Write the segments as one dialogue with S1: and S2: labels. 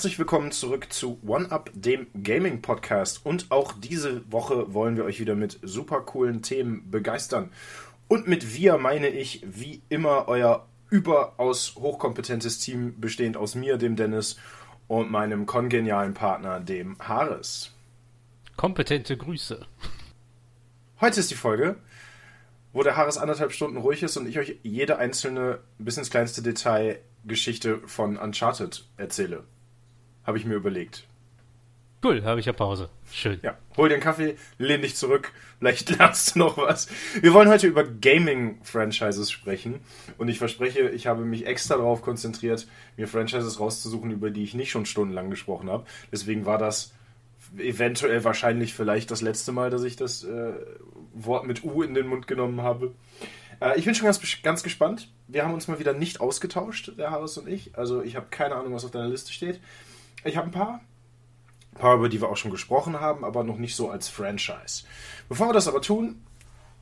S1: Herzlich willkommen zurück zu OneUp, dem Gaming Podcast. Und auch diese Woche wollen wir euch wieder mit super coolen Themen begeistern. Und mit wir meine ich wie immer euer überaus hochkompetentes Team, bestehend aus mir, dem Dennis und meinem kongenialen Partner, dem Haris.
S2: Kompetente Grüße.
S1: Heute ist die Folge, wo der Haris anderthalb Stunden ruhig ist und ich euch jede einzelne, bis ins kleinste Detail Geschichte von Uncharted erzähle. Habe ich mir überlegt.
S2: Cool, habe ich ja Pause. Schön.
S1: Ja, hol den Kaffee, lehn dich zurück, vielleicht lernst du noch was. Wir wollen heute über Gaming-Franchises sprechen und ich verspreche, ich habe mich extra darauf konzentriert, mir Franchises rauszusuchen, über die ich nicht schon stundenlang gesprochen habe. Deswegen war das eventuell wahrscheinlich vielleicht das letzte Mal, dass ich das äh, Wort mit U in den Mund genommen habe. Äh, ich bin schon ganz, ganz gespannt. Wir haben uns mal wieder nicht ausgetauscht, der Harris und ich. Also ich habe keine Ahnung, was auf deiner Liste steht. Ich habe ein paar. Ein paar, über die wir auch schon gesprochen haben, aber noch nicht so als Franchise. Bevor wir das aber tun,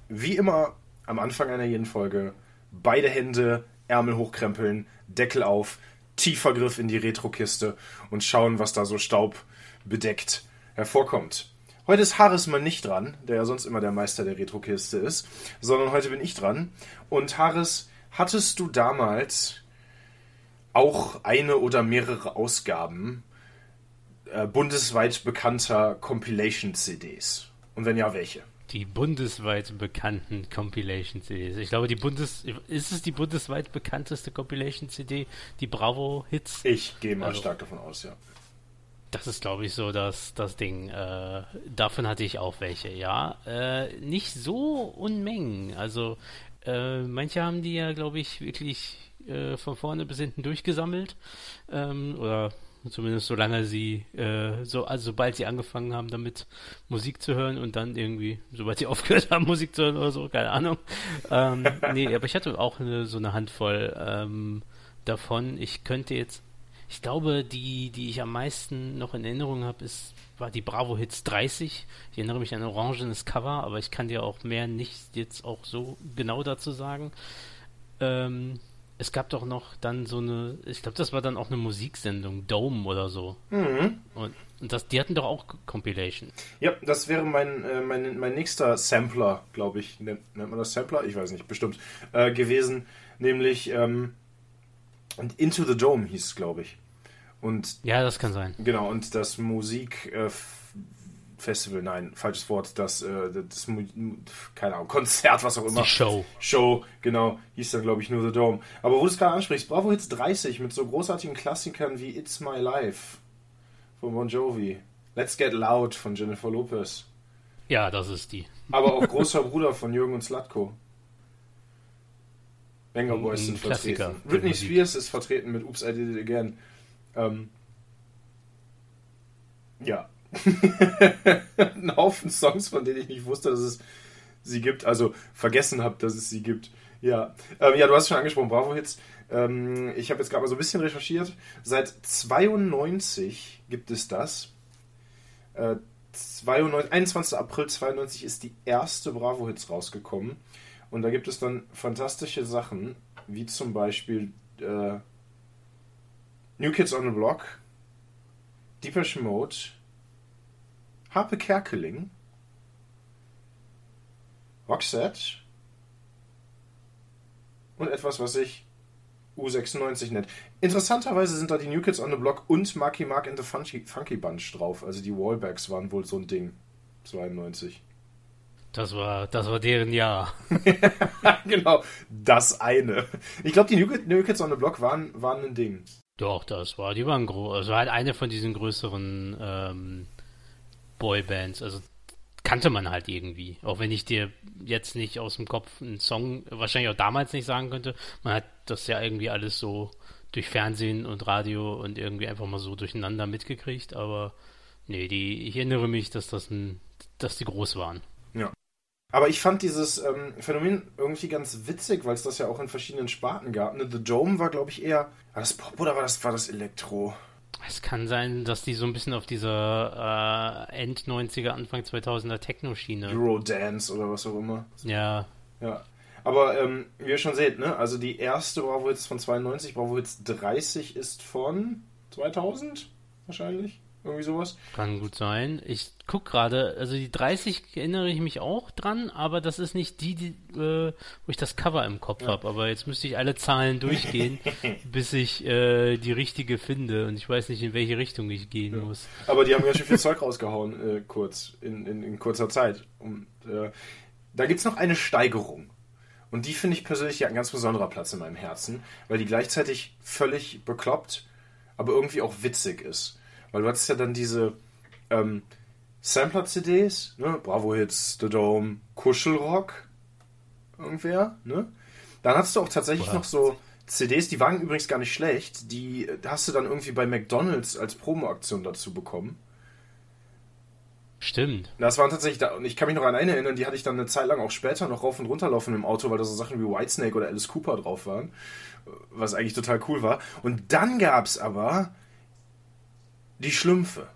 S1: wie immer am Anfang einer jeden Folge, beide Hände, Ärmel hochkrempeln, Deckel auf, tiefer Griff in die Retrokiste und schauen, was da so staubbedeckt hervorkommt. Heute ist Harris mal nicht dran, der ja sonst immer der Meister der Retrokiste ist, sondern heute bin ich dran. Und Harris, hattest du damals auch eine oder mehrere Ausgaben äh, bundesweit bekannter Compilation-CDs? Und wenn ja, welche?
S2: Die bundesweit bekannten Compilation-CDs. Ich glaube, die Bundes ist es die bundesweit bekannteste Compilation-CD, die Bravo-Hits?
S1: Ich gehe mal also, stark davon aus, ja.
S2: Das ist, glaube ich, so das, das Ding. Äh, davon hatte ich auch welche, ja. Äh, nicht so Unmengen. Also, äh, manche haben die ja, glaube ich, wirklich äh, von vorne bis hinten durchgesammelt. Ähm, oder zumindest solange sie, äh, so, also sobald sie angefangen haben, damit Musik zu hören und dann irgendwie, sobald sie aufgehört haben, Musik zu hören oder so, keine Ahnung. Ähm, nee, aber ich hatte auch eine, so eine Handvoll ähm, davon. Ich könnte jetzt ich glaube, die, die ich am meisten noch in Erinnerung habe, ist war die Bravo Hits 30. Ich erinnere mich an ein orangenes Cover, aber ich kann dir auch mehr nicht jetzt auch so genau dazu sagen. Ähm, es gab doch noch dann so eine, ich glaube, das war dann auch eine Musiksendung, Dome oder so. Mhm. Und, und das, die hatten doch auch Compilation.
S1: Ja, das wäre mein, äh, mein, mein nächster Sampler, glaube ich. Nennt, nennt man das Sampler? Ich weiß nicht, bestimmt. Äh, gewesen. Nämlich ähm, und Into the Dome hieß es, glaube ich. Und
S2: ja, das kann sein.
S1: Genau, und das Musikfestival, äh, nein, falsches Wort, das, äh, das, keine Ahnung, Konzert, was auch immer. Die
S2: Show.
S1: Show, genau, hieß dann, glaube ich, nur The Dome. Aber wo du es gerade ansprichst, Bravo Hits 30 mit so großartigen Klassikern wie It's My Life von Bon Jovi, Let's Get Loud von Jennifer Lopez.
S2: Ja, das ist die.
S1: Aber auch Großer Bruder von Jürgen und Slatko. Banger Boys sind vertreten. Britney Spears ist vertreten mit Oops, I Did It Again. Ähm, ja. Ein Haufen Songs, von denen ich nicht wusste, dass es sie gibt. Also vergessen habe, dass es sie gibt. Ja. Ähm, ja, du hast schon angesprochen, Bravo Hits. Ähm, ich habe jetzt gerade mal so ein bisschen recherchiert. Seit 92 gibt es das. Äh, 92, 21. April 92 ist die erste Bravo Hits rausgekommen. Und da gibt es dann fantastische Sachen, wie zum Beispiel äh, New Kids on the Block, Deepesh Mode, Harpe Kerkeling, Roxette und etwas, was sich U96 nennt. Interessanterweise sind da die New Kids on the Block und Marky Mark and the Funky, Funky Bunch drauf. Also die Wallbacks waren wohl so ein Ding. 92.
S2: Das war, das war deren Jahr.
S1: genau, das eine. Ich glaube, die New, New, Kids on the Block waren, waren ein Ding.
S2: Doch, das war, die waren groß. Also halt eine von diesen größeren ähm, Boybands. Also kannte man halt irgendwie. Auch wenn ich dir jetzt nicht aus dem Kopf einen Song wahrscheinlich auch damals nicht sagen könnte. Man hat das ja irgendwie alles so durch Fernsehen und Radio und irgendwie einfach mal so durcheinander mitgekriegt. Aber nee, die, ich erinnere mich, dass das ein, dass die groß waren.
S1: Ja. Aber ich fand dieses ähm, Phänomen irgendwie ganz witzig, weil es das ja auch in verschiedenen Sparten gab. Ne? The Dome war, glaube ich, eher. War das Pop oder war das, war das Elektro?
S2: Es kann sein, dass die so ein bisschen auf dieser äh, End-90er, Anfang 2000er Techno-Schiene.
S1: Eurodance oder was auch immer.
S2: Ja.
S1: Ja. Aber ähm, wie ihr schon seht, ne? Also die erste Bravo Hits von 92, Bravo Hits 30 ist von 2000? wahrscheinlich. Irgendwie sowas.
S2: Kann gut sein. Ich guck gerade, also die 30 erinnere ich mich auch dran, aber das ist nicht die, die äh, wo ich das Cover im Kopf ja. habe. Aber jetzt müsste ich alle Zahlen durchgehen, bis ich äh, die richtige finde. Und ich weiß nicht, in welche Richtung ich gehen ja. muss.
S1: Aber die haben ganz schön viel Zeug rausgehauen, äh, kurz, in, in, in, kurzer Zeit. Und äh, da gibt es noch eine Steigerung. Und die finde ich persönlich ja ein ganz besonderer Platz in meinem Herzen, weil die gleichzeitig völlig bekloppt, aber irgendwie auch witzig ist. Weil du hattest ja dann diese ähm, Sampler-CDs, ne? Bravo Hits, The Dome, Kuschelrock, irgendwer, ne? Dann hattest du auch tatsächlich What? noch so CDs, die waren übrigens gar nicht schlecht, die hast du dann irgendwie bei McDonalds als Promoaktion dazu bekommen.
S2: Stimmt.
S1: Das waren tatsächlich da, und ich kann mich noch an eine erinnern, die hatte ich dann eine Zeit lang auch später noch rauf und runter laufen im Auto, weil da so Sachen wie Whitesnake oder Alice Cooper drauf waren, was eigentlich total cool war. Und dann gab es aber die Schlümpfe.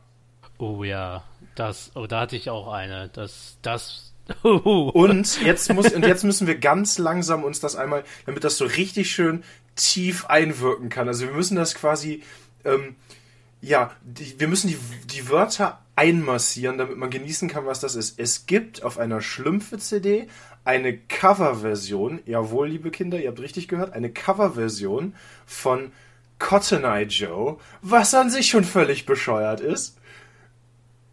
S2: Oh ja, das, oh, da hatte ich auch eine. Das, das.
S1: und jetzt muss, und jetzt müssen wir ganz langsam uns das einmal, damit das so richtig schön tief einwirken kann. Also wir müssen das quasi, ähm, ja, die, wir müssen die, die Wörter einmassieren, damit man genießen kann, was das ist. Es gibt auf einer Schlümpfe-CD eine Coverversion, jawohl, liebe Kinder, ihr habt richtig gehört, eine Coverversion von Cotton Eye Joe, was an sich schon völlig bescheuert ist,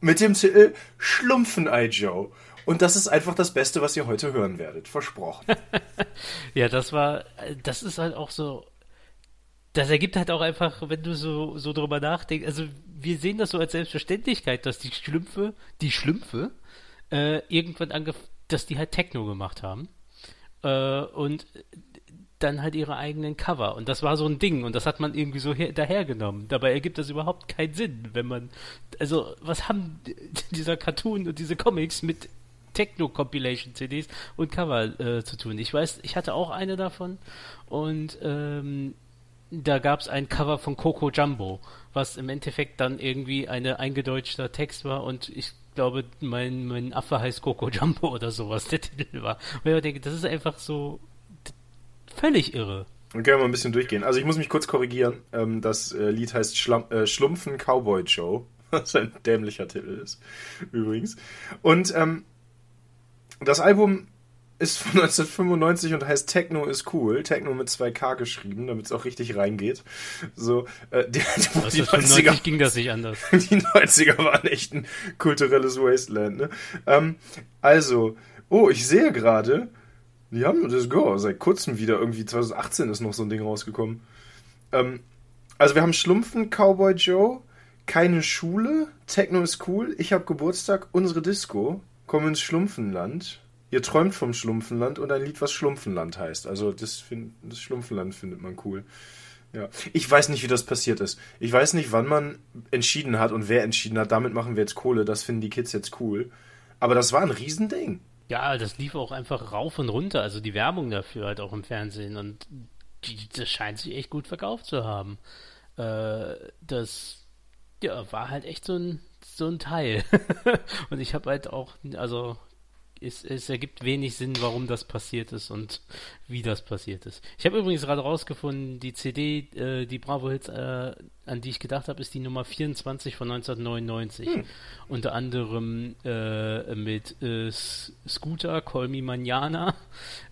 S1: mit dem Titel Schlumpfen Eye Joe. Und das ist einfach das Beste, was ihr heute hören werdet. Versprochen.
S2: ja, das war, das ist halt auch so, das ergibt halt auch einfach, wenn du so, so drüber nachdenkst, also wir sehen das so als Selbstverständlichkeit, dass die Schlümpfe, die Schlümpfe, äh, irgendwann angef dass die halt Techno gemacht haben. Äh, und dann halt ihre eigenen Cover. Und das war so ein Ding und das hat man irgendwie so dahergenommen. Dabei ergibt das überhaupt keinen Sinn, wenn man. Also, was haben dieser Cartoon und diese Comics mit Techno-Compilation-CDs und Cover äh, zu tun? Ich weiß, ich hatte auch eine davon und ähm, da gab es ein Cover von Coco Jumbo, was im Endeffekt dann irgendwie eine eingedeutschter Text war und ich glaube, mein, mein Affe heißt Coco Jumbo oder sowas, der Titel war. Und ich denke, das ist einfach so völlig irre.
S1: Dann können wir mal ein bisschen durchgehen. Also ich muss mich kurz korrigieren. Ähm, das äh, Lied heißt äh, Schlumpfen Cowboy Joe, was ein dämlicher Titel ist, übrigens. Und ähm, das Album ist von 1995 und heißt Techno ist cool. Techno mit 2K geschrieben, damit es auch richtig reingeht. So, äh, die,
S2: die, die 90er ging das nicht anders.
S1: Die 90er waren echt ein kulturelles Wasteland, ne? Ähm, also, oh, ich sehe gerade, haben das Go seit kurzem wieder, irgendwie 2018 ist noch so ein Ding rausgekommen. Ähm, also wir haben Schlumpfen, Cowboy Joe, keine Schule, Techno ist cool, ich hab Geburtstag, unsere Disco, kommen ins Schlumpfenland Ihr träumt vom Schlumpfenland und ein Lied, was Schlumpfenland heißt. Also das, find, das Schlumpfenland findet man cool. Ja. Ich weiß nicht, wie das passiert ist. Ich weiß nicht, wann man entschieden hat und wer entschieden hat, damit machen wir jetzt Kohle, das finden die Kids jetzt cool. Aber das war ein Riesending.
S2: Ja, das lief auch einfach rauf und runter, also die Werbung dafür halt auch im Fernsehen und die, das scheint sich echt gut verkauft zu haben. Äh, das ja, war halt echt so ein, so ein Teil. und ich habe halt auch, also es, es ergibt wenig Sinn, warum das passiert ist und wie das passiert ist. Ich habe übrigens gerade rausgefunden, die CD, äh, die Bravo Hits, äh, an die ich gedacht habe, ist die Nummer 24 von 1999. Hm. Unter anderem äh, mit äh, Scooter, Call Me Manana,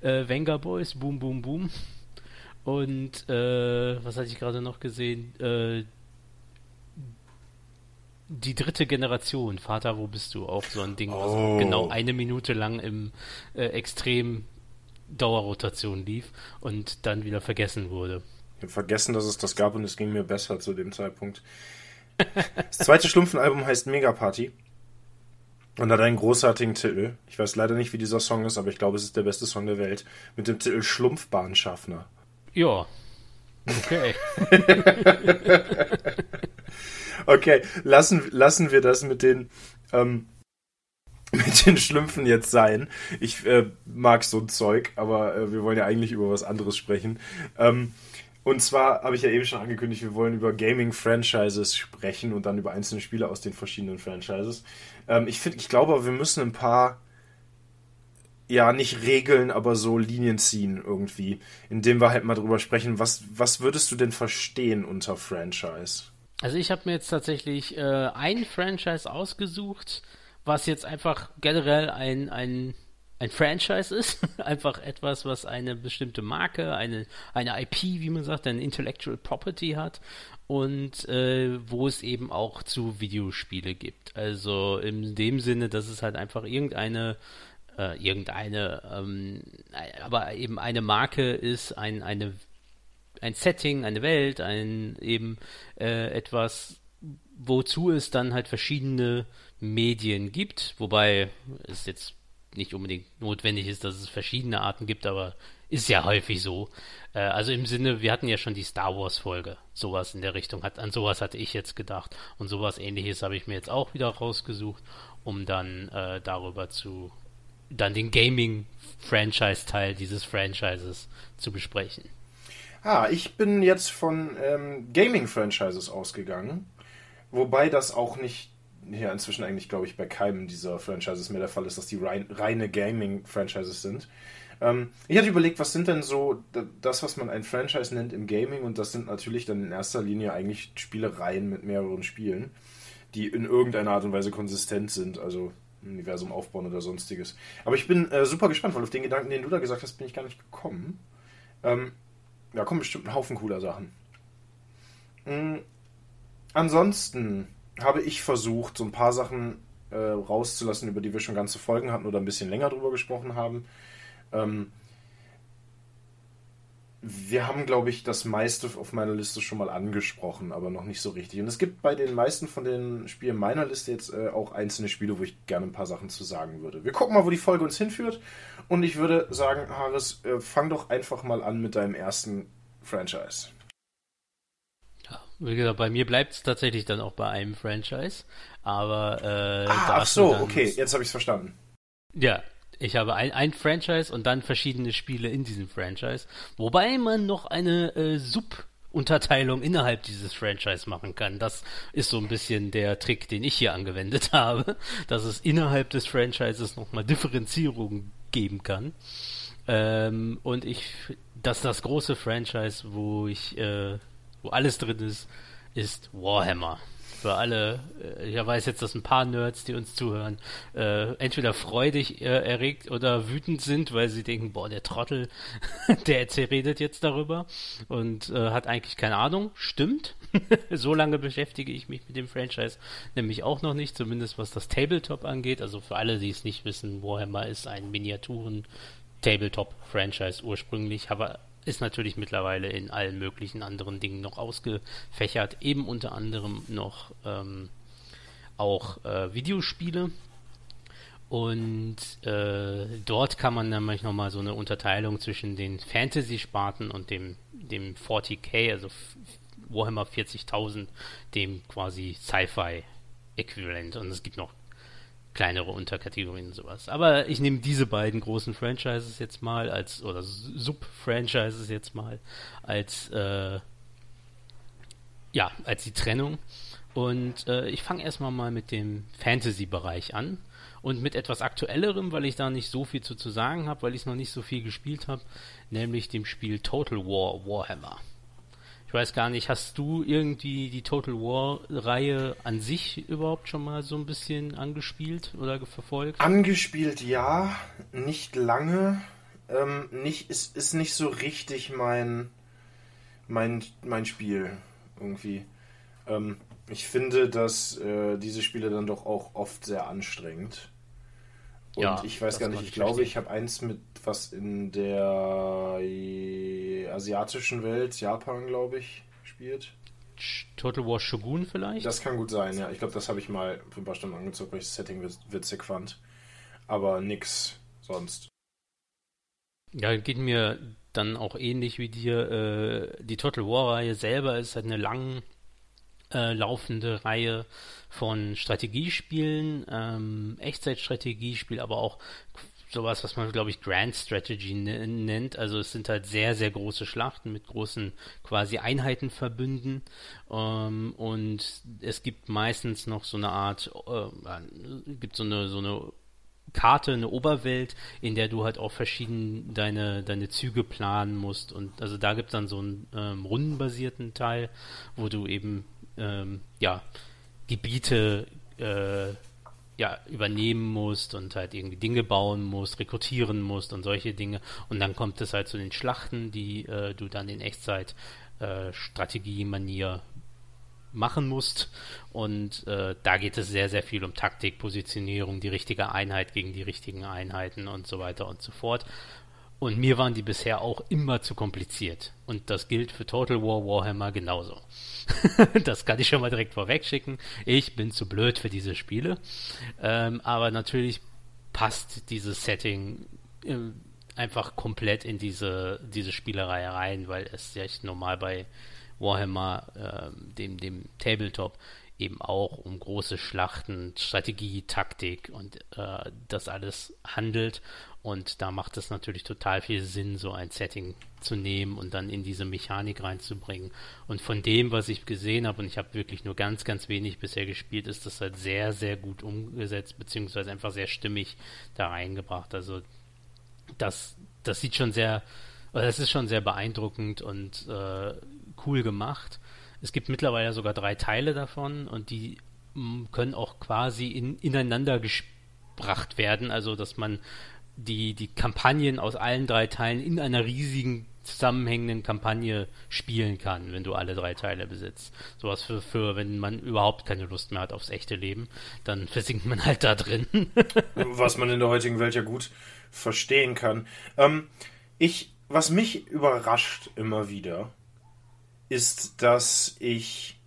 S2: äh, Venga Boys, Boom Boom Boom. Und äh, was hatte ich gerade noch gesehen? Die dritte Generation, Vater, wo bist du? Auch so ein Ding, was oh. genau eine Minute lang im äh, Extrem Dauerrotation lief und dann wieder vergessen wurde.
S1: Ich habe vergessen, dass es das gab und es ging mir besser zu dem Zeitpunkt. Das zweite Schlumpfenalbum heißt Mega Party und hat einen großartigen Titel. Ich weiß leider nicht, wie dieser Song ist, aber ich glaube, es ist der beste Song der Welt. Mit dem Titel Schlumpfbahnschaffner.
S2: Ja. Okay.
S1: Okay, lassen, lassen wir das mit den, ähm, mit den Schlümpfen jetzt sein. Ich äh, mag so ein Zeug, aber äh, wir wollen ja eigentlich über was anderes sprechen. Ähm, und zwar habe ich ja eben schon angekündigt, wir wollen über Gaming-Franchises sprechen und dann über einzelne Spiele aus den verschiedenen Franchises. Ähm, ich finde, ich glaube, wir müssen ein paar, ja, nicht Regeln, aber so Linien ziehen irgendwie, indem wir halt mal drüber sprechen, was, was würdest du denn verstehen unter Franchise?
S2: Also ich habe mir jetzt tatsächlich äh, ein Franchise ausgesucht, was jetzt einfach generell ein, ein, ein Franchise ist. einfach etwas, was eine bestimmte Marke, eine, eine IP, wie man sagt, eine Intellectual Property hat und äh, wo es eben auch zu Videospiele gibt. Also in dem Sinne, dass es halt einfach irgendeine äh, irgendeine, ähm, aber eben eine Marke ist, ein, eine, ein Setting, eine Welt, ein eben äh, etwas, wozu es dann halt verschiedene Medien gibt, wobei es jetzt nicht unbedingt notwendig ist, dass es verschiedene Arten gibt, aber ist ja häufig so. Äh, also im Sinne, wir hatten ja schon die Star Wars Folge, sowas in der Richtung hat, an sowas hatte ich jetzt gedacht und sowas ähnliches habe ich mir jetzt auch wieder rausgesucht, um dann äh, darüber zu, dann den Gaming Franchise Teil dieses Franchises zu besprechen.
S1: Ah, ich bin jetzt von ähm, Gaming Franchises ausgegangen, wobei das auch nicht ja inzwischen eigentlich, glaube ich, bei keinem dieser Franchises mehr der Fall ist, dass die rein, reine Gaming-Franchises sind. Ähm, ich hatte überlegt, was sind denn so das, was man ein Franchise nennt im Gaming und das sind natürlich dann in erster Linie eigentlich Spielereien mit mehreren Spielen, die in irgendeiner Art und Weise konsistent sind, also Universum aufbauen oder sonstiges. Aber ich bin äh, super gespannt, weil auf den Gedanken, den du da gesagt hast, bin ich gar nicht gekommen. Ähm, da kommen bestimmt ein Haufen cooler Sachen. Mhm. Ansonsten habe ich versucht, so ein paar Sachen äh, rauszulassen, über die wir schon ganze Folgen hatten oder ein bisschen länger drüber gesprochen haben. Ähm, wir haben, glaube ich, das meiste auf meiner Liste schon mal angesprochen, aber noch nicht so richtig. Und es gibt bei den meisten von den Spielen meiner Liste jetzt äh, auch einzelne Spiele, wo ich gerne ein paar Sachen zu sagen würde. Wir gucken mal, wo die Folge uns hinführt. Und ich würde sagen, Haris, äh, fang doch einfach mal an mit deinem ersten Franchise.
S2: Ja, wie gesagt, bei mir bleibt es tatsächlich dann auch bei einem Franchise. Aber äh,
S1: ah, ach so, okay, jetzt habe ich es verstanden.
S2: Ja, ich habe ein, ein Franchise und dann verschiedene Spiele in diesem Franchise, wobei man noch eine äh, Sub-Unterteilung innerhalb dieses Franchise machen kann. Das ist so ein bisschen der Trick, den ich hier angewendet habe, dass es innerhalb des Franchises nochmal Differenzierungen geben kann. Ähm, und ich, dass das große Franchise, wo ich, äh, wo alles drin ist, ist Warhammer für alle, äh, ich weiß jetzt, dass ein paar Nerds, die uns zuhören, äh, entweder freudig äh, erregt oder wütend sind, weil sie denken, boah, der Trottel, der redet jetzt darüber und äh, hat eigentlich keine Ahnung. Stimmt. so lange beschäftige ich mich mit dem Franchise nämlich auch noch nicht, zumindest was das Tabletop angeht. Also für alle, die es nicht wissen, Warhammer ist ein Miniaturen Tabletop-Franchise ursprünglich, aber ist natürlich mittlerweile in allen möglichen anderen Dingen noch ausgefächert, eben unter anderem noch ähm, auch äh, Videospiele. Und äh, dort kann man nämlich nochmal so eine Unterteilung zwischen den Fantasy-Sparten und dem, dem 40k, also Warhammer 40.000, dem quasi Sci-Fi-Äquivalent. Und es gibt noch kleinere Unterkategorien und sowas. Aber ich nehme diese beiden großen Franchises jetzt mal als, oder Sub-Franchises jetzt mal als, äh, ja, als die Trennung. Und äh, ich fange erstmal mal mit dem Fantasy-Bereich an und mit etwas aktuellerem, weil ich da nicht so viel zu, zu sagen habe, weil ich es noch nicht so viel gespielt habe, nämlich dem Spiel Total War Warhammer. Ich weiß gar nicht, hast du irgendwie die Total War-Reihe an sich überhaupt schon mal so ein bisschen angespielt oder verfolgt?
S1: Angespielt ja, nicht lange. Ähm, nicht, ist, ist nicht so richtig mein, mein, mein Spiel irgendwie. Ähm, ich finde, dass äh, diese Spiele dann doch auch oft sehr anstrengend. Und ja, ich weiß gar nicht, ich glaube, ich habe eins mit was in der äh, asiatischen Welt, Japan, glaube ich, spielt.
S2: Total War Shogun vielleicht?
S1: Das kann gut sein, ja. Ich glaube, das habe ich mal für ein paar Stunden angezogen, weil ich das Setting witzig fand. Aber nix sonst.
S2: Ja, geht mir dann auch ähnlich wie dir. Äh, die Total War-Reihe selber ist halt eine lang äh, laufende Reihe von Strategiespielen, ähm, Echtzeitstrategiespiel, aber auch sowas, was man, glaube ich, Grand Strategy nennt. Also es sind halt sehr, sehr große Schlachten mit großen quasi Einheitenverbünden. Ähm, und es gibt meistens noch so eine Art, äh, gibt so eine, so eine Karte, eine Oberwelt, in der du halt auch verschieden deine, deine Züge planen musst. Und also da gibt es dann so einen ähm, rundenbasierten Teil, wo du eben ähm, ja, Gebiete äh, ja, übernehmen musst und halt irgendwie Dinge bauen musst, rekrutieren musst und solche Dinge. Und dann kommt es halt zu den Schlachten, die äh, du dann in Echtzeit äh, Strategie-Manier machen musst. Und äh, da geht es sehr, sehr viel um Taktik, Positionierung, die richtige Einheit gegen die richtigen Einheiten und so weiter und so fort. Und mir waren die bisher auch immer zu kompliziert. Und das gilt für Total War Warhammer genauso. das kann ich schon mal direkt vorweg schicken. Ich bin zu blöd für diese Spiele. Ähm, aber natürlich passt dieses Setting äh, einfach komplett in diese, diese Spielerei rein, weil es ja normal bei Warhammer, äh, dem, dem Tabletop, eben auch um große Schlachten, Strategie, Taktik und äh, das alles handelt. Und da macht es natürlich total viel Sinn, so ein Setting zu nehmen und dann in diese Mechanik reinzubringen. Und von dem, was ich gesehen habe, und ich habe wirklich nur ganz, ganz wenig bisher gespielt, ist das halt sehr, sehr gut umgesetzt, beziehungsweise einfach sehr stimmig da reingebracht. Also das, das sieht schon sehr, das ist schon sehr beeindruckend und äh, cool gemacht. Es gibt mittlerweile sogar drei Teile davon und die können auch quasi in, ineinander gebracht werden, also dass man die, die Kampagnen aus allen drei Teilen in einer riesigen zusammenhängenden Kampagne spielen kann, wenn du alle drei Teile besitzt. Sowas für, für, wenn man überhaupt keine Lust mehr hat aufs echte Leben, dann versinkt man halt da drin.
S1: Was man in der heutigen Welt ja gut verstehen kann. Ähm, ich, was mich überrascht immer wieder, ist, dass ich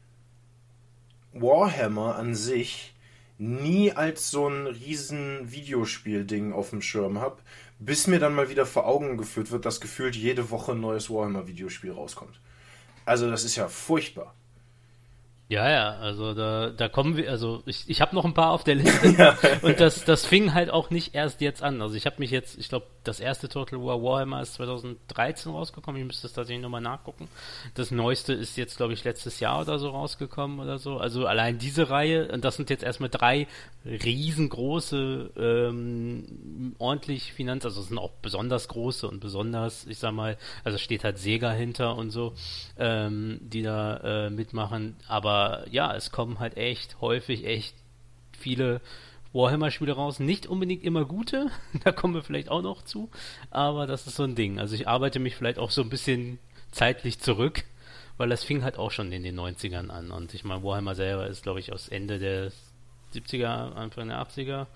S1: Warhammer an sich nie als so ein riesen Videospiel-Ding auf dem Schirm habe, bis mir dann mal wieder vor Augen geführt wird, dass gefühlt jede Woche ein neues Warhammer-Videospiel rauskommt. Also das ist ja furchtbar.
S2: Ja, ja, also da, da kommen wir, also ich, ich habe noch ein paar auf der Liste ja. und das, das fing halt auch nicht erst jetzt an. Also ich habe mich jetzt, ich glaube, das erste Total War Warhammer ist 2013 rausgekommen, ich müsste das tatsächlich nochmal nachgucken. Das neueste ist jetzt, glaube ich, letztes Jahr oder so rausgekommen oder so. Also allein diese Reihe, und das sind jetzt erstmal drei riesengroße, ähm, ordentlich Finanz, also es sind auch besonders große und besonders, ich sag mal, also steht halt Sega hinter und so, ähm, die da äh, mitmachen, aber ja, es kommen halt echt häufig echt viele Warhammer-Spiele raus. Nicht unbedingt immer gute, da kommen wir vielleicht auch noch zu, aber das ist so ein Ding. Also ich arbeite mich vielleicht auch so ein bisschen zeitlich zurück, weil das fing halt auch schon in den 90ern an. Und ich meine, Warhammer selber ist, glaube ich, aus Ende der 70er, Anfang der 80er.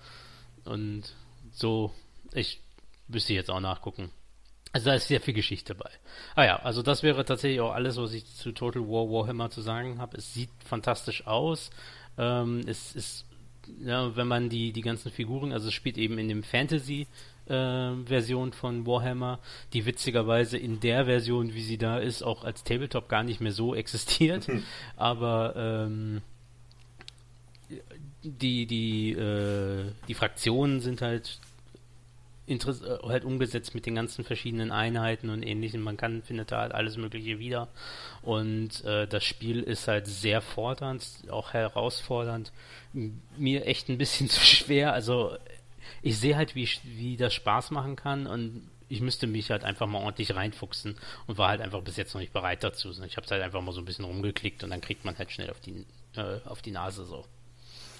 S2: Und so, ich müsste jetzt auch nachgucken. Also da ist sehr viel Geschichte bei. Ah ja, also das wäre tatsächlich auch alles, was ich zu Total War Warhammer zu sagen habe. Es sieht fantastisch aus. Ähm, es ist, ja, wenn man die, die ganzen Figuren, also es spielt eben in dem Fantasy äh, Version von Warhammer, die witzigerweise in der Version, wie sie da ist, auch als Tabletop gar nicht mehr so existiert. Mhm. Aber ähm, die, die, äh, die Fraktionen sind halt halt umgesetzt mit den ganzen verschiedenen Einheiten und ähnlichem. Man kann, findet da halt alles Mögliche wieder. Und äh, das Spiel ist halt sehr fordernd, auch herausfordernd. Mir echt ein bisschen zu schwer. Also ich sehe halt, wie, wie das Spaß machen kann und ich müsste mich halt einfach mal ordentlich reinfuchsen und war halt einfach bis jetzt noch nicht bereit dazu. Ich habe halt einfach mal so ein bisschen rumgeklickt und dann kriegt man halt schnell auf die, äh, auf die Nase so.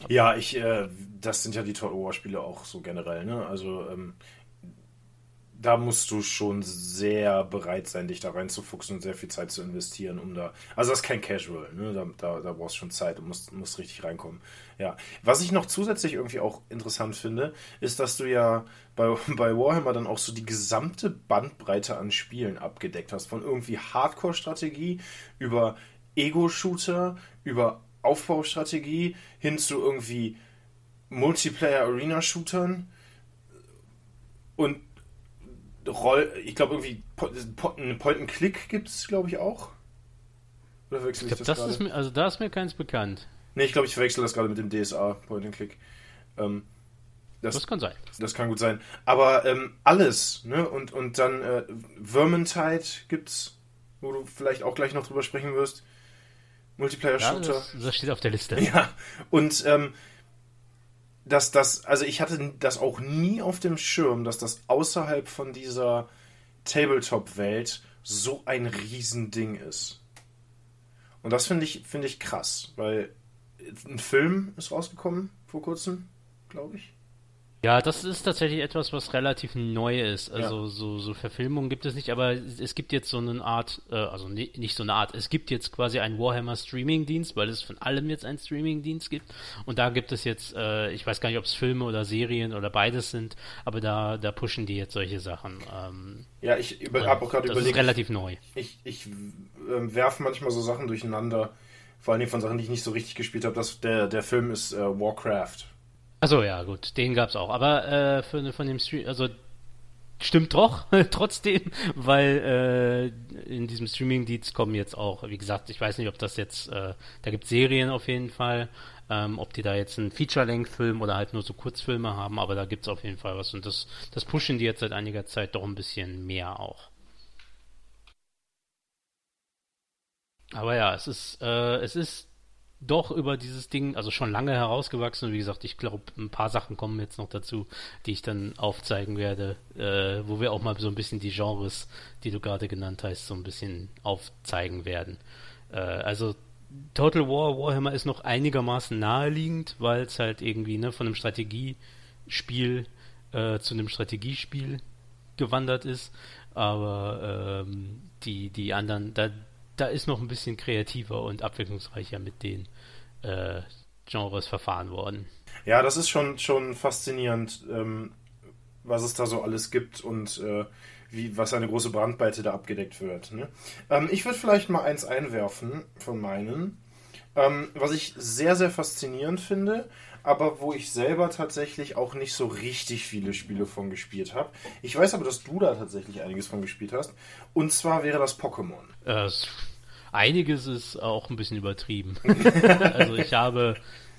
S1: Ja, ich, äh, das sind ja die Total War Spiele auch so generell, ne? Also, ähm, da musst du schon sehr bereit sein, dich da reinzufuchsen und sehr viel Zeit zu investieren, um da. Also das ist kein Casual, ne? Da, da, da brauchst du schon Zeit und musst, musst richtig reinkommen. Ja. Was ich noch zusätzlich irgendwie auch interessant finde, ist, dass du ja bei, bei Warhammer dann auch so die gesamte Bandbreite an Spielen abgedeckt hast. Von irgendwie Hardcore-Strategie über Ego-Shooter, über Aufbaustrategie hin zu irgendwie Multiplayer-Arena-Shootern und Roll, ich glaube irgendwie einen Point-and-Click gibt es, glaube ich, auch.
S2: Oder verwechsel ich, ich das, das ist mir, Also da ist mir keins bekannt.
S1: Ne, ich glaube, ich verwechsel das gerade mit dem DSA Point-and-Click. Ähm,
S2: das, das, kann sein.
S1: Das kann gut sein. Aber ähm, alles, ne? Und, und dann äh, Vermintide gibt's, wo du vielleicht auch gleich noch drüber sprechen wirst. Multiplayer-Shooter. Ja,
S2: das, das, steht auf der Liste.
S1: Ja. Und ähm, dass das, also ich hatte das auch nie auf dem Schirm, dass das außerhalb von dieser Tabletop-Welt so ein Riesending ist. Und das finde ich, finde ich krass, weil ein Film ist rausgekommen vor kurzem, glaube ich.
S2: Ja, das ist tatsächlich etwas, was relativ neu ist. Also ja. so, so Verfilmungen gibt es nicht, aber es gibt jetzt so eine Art, äh, also ne, nicht so eine Art, es gibt jetzt quasi einen Warhammer Streaming-Dienst, weil es von allem jetzt einen Streaming-Dienst gibt. Und da gibt es jetzt, äh, ich weiß gar nicht, ob es Filme oder Serien oder beides sind, aber da, da pushen die jetzt solche Sachen. Ähm,
S1: ja, ich habe auch gerade überlegt. Das
S2: ist relativ neu.
S1: Ich, ich äh, werfe manchmal so Sachen durcheinander, vor allem von Sachen, die ich nicht so richtig gespielt habe. Der, der Film ist äh, Warcraft.
S2: Achso, ja, gut, den gab's auch. Aber äh, für, von dem Stream, also stimmt doch, trotzdem, weil äh, in diesem Streaming-Dienst kommen jetzt auch, wie gesagt, ich weiß nicht, ob das jetzt, äh, da gibt Serien auf jeden Fall, ähm, ob die da jetzt einen Feature-Length-Film oder halt nur so Kurzfilme haben, aber da gibt's auf jeden Fall was und das, das pushen die jetzt seit einiger Zeit doch ein bisschen mehr auch. Aber ja, es ist, äh, es ist doch über dieses Ding, also schon lange herausgewachsen. Wie gesagt, ich glaube, ein paar Sachen kommen jetzt noch dazu, die ich dann aufzeigen werde, äh, wo wir auch mal so ein bisschen die Genres, die du gerade genannt hast, so ein bisschen aufzeigen werden. Äh, also Total War Warhammer ist noch einigermaßen naheliegend, weil es halt irgendwie ne, von einem Strategiespiel äh, zu einem Strategiespiel gewandert ist. Aber ähm, die, die anderen, da, da ist noch ein bisschen kreativer und abwechslungsreicher mit den äh, Genres verfahren worden.
S1: Ja, das ist schon, schon faszinierend, ähm, was es da so alles gibt und äh, wie, was eine große Brandweite da abgedeckt wird. Ne? Ähm, ich würde vielleicht mal eins einwerfen von meinen, ähm, was ich sehr, sehr faszinierend finde, aber wo ich selber tatsächlich auch nicht so richtig viele Spiele von gespielt habe. Ich weiß aber, dass du da tatsächlich einiges von gespielt hast. Und zwar wäre das Pokémon.
S2: Äh, einiges ist auch ein bisschen übertrieben. also ich habe,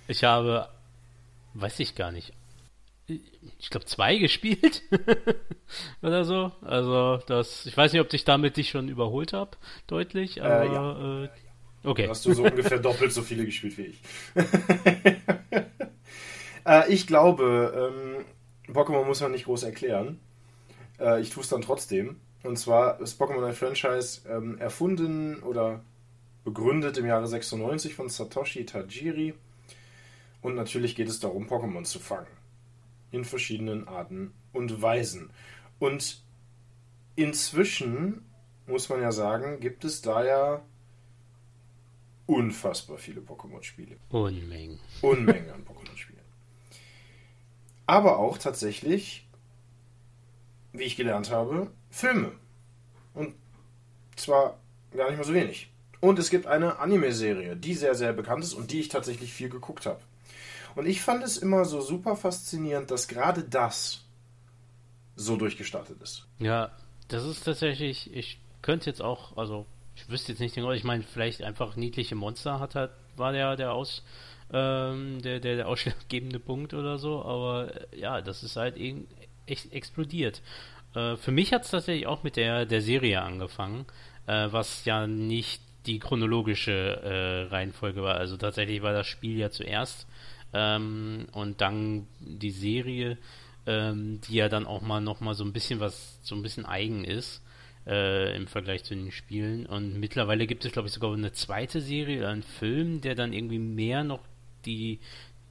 S2: ich habe, weiß ich gar nicht, ich glaube zwei gespielt oder so. Also das, ich weiß nicht, ob ich damit dich schon überholt habe, deutlich. Äh, aber, äh, ja. äh, okay.
S1: Hast du so ungefähr doppelt so viele gespielt wie ich. Äh, ich glaube, ähm, Pokémon muss man nicht groß erklären. Äh, ich tue es dann trotzdem. Und zwar ist Pokémon ein Franchise ähm, erfunden oder begründet im Jahre 96 von Satoshi Tajiri. Und natürlich geht es darum, Pokémon zu fangen. In verschiedenen Arten und Weisen. Und inzwischen, muss man ja sagen, gibt es da ja unfassbar viele Pokémon-Spiele.
S2: Unmengen.
S1: Unmengen an Pokémon-Spielen. Aber auch tatsächlich, wie ich gelernt habe, Filme. Und zwar gar nicht mal so wenig. Und es gibt eine Anime-Serie, die sehr, sehr bekannt ist und die ich tatsächlich viel geguckt habe. Und ich fand es immer so super faszinierend, dass gerade das so durchgestartet ist.
S2: Ja, das ist tatsächlich, ich könnte jetzt auch, also ich wüsste jetzt nicht genau, ich meine, vielleicht einfach niedliche Monster hat halt, war der, der aus, ähm, der, der, der ausschlaggebende Punkt oder so, aber äh, ja, das ist halt eben echt explodiert. Äh, für mich hat es tatsächlich auch mit der, der Serie angefangen, äh, was ja nicht die chronologische äh, Reihenfolge war. Also tatsächlich war das Spiel ja zuerst ähm, und dann die Serie, ähm, die ja dann auch mal noch mal so ein bisschen was, so ein bisschen eigen ist äh, im Vergleich zu den Spielen. Und mittlerweile gibt es, glaube ich, sogar eine zweite Serie oder einen Film, der dann irgendwie mehr noch die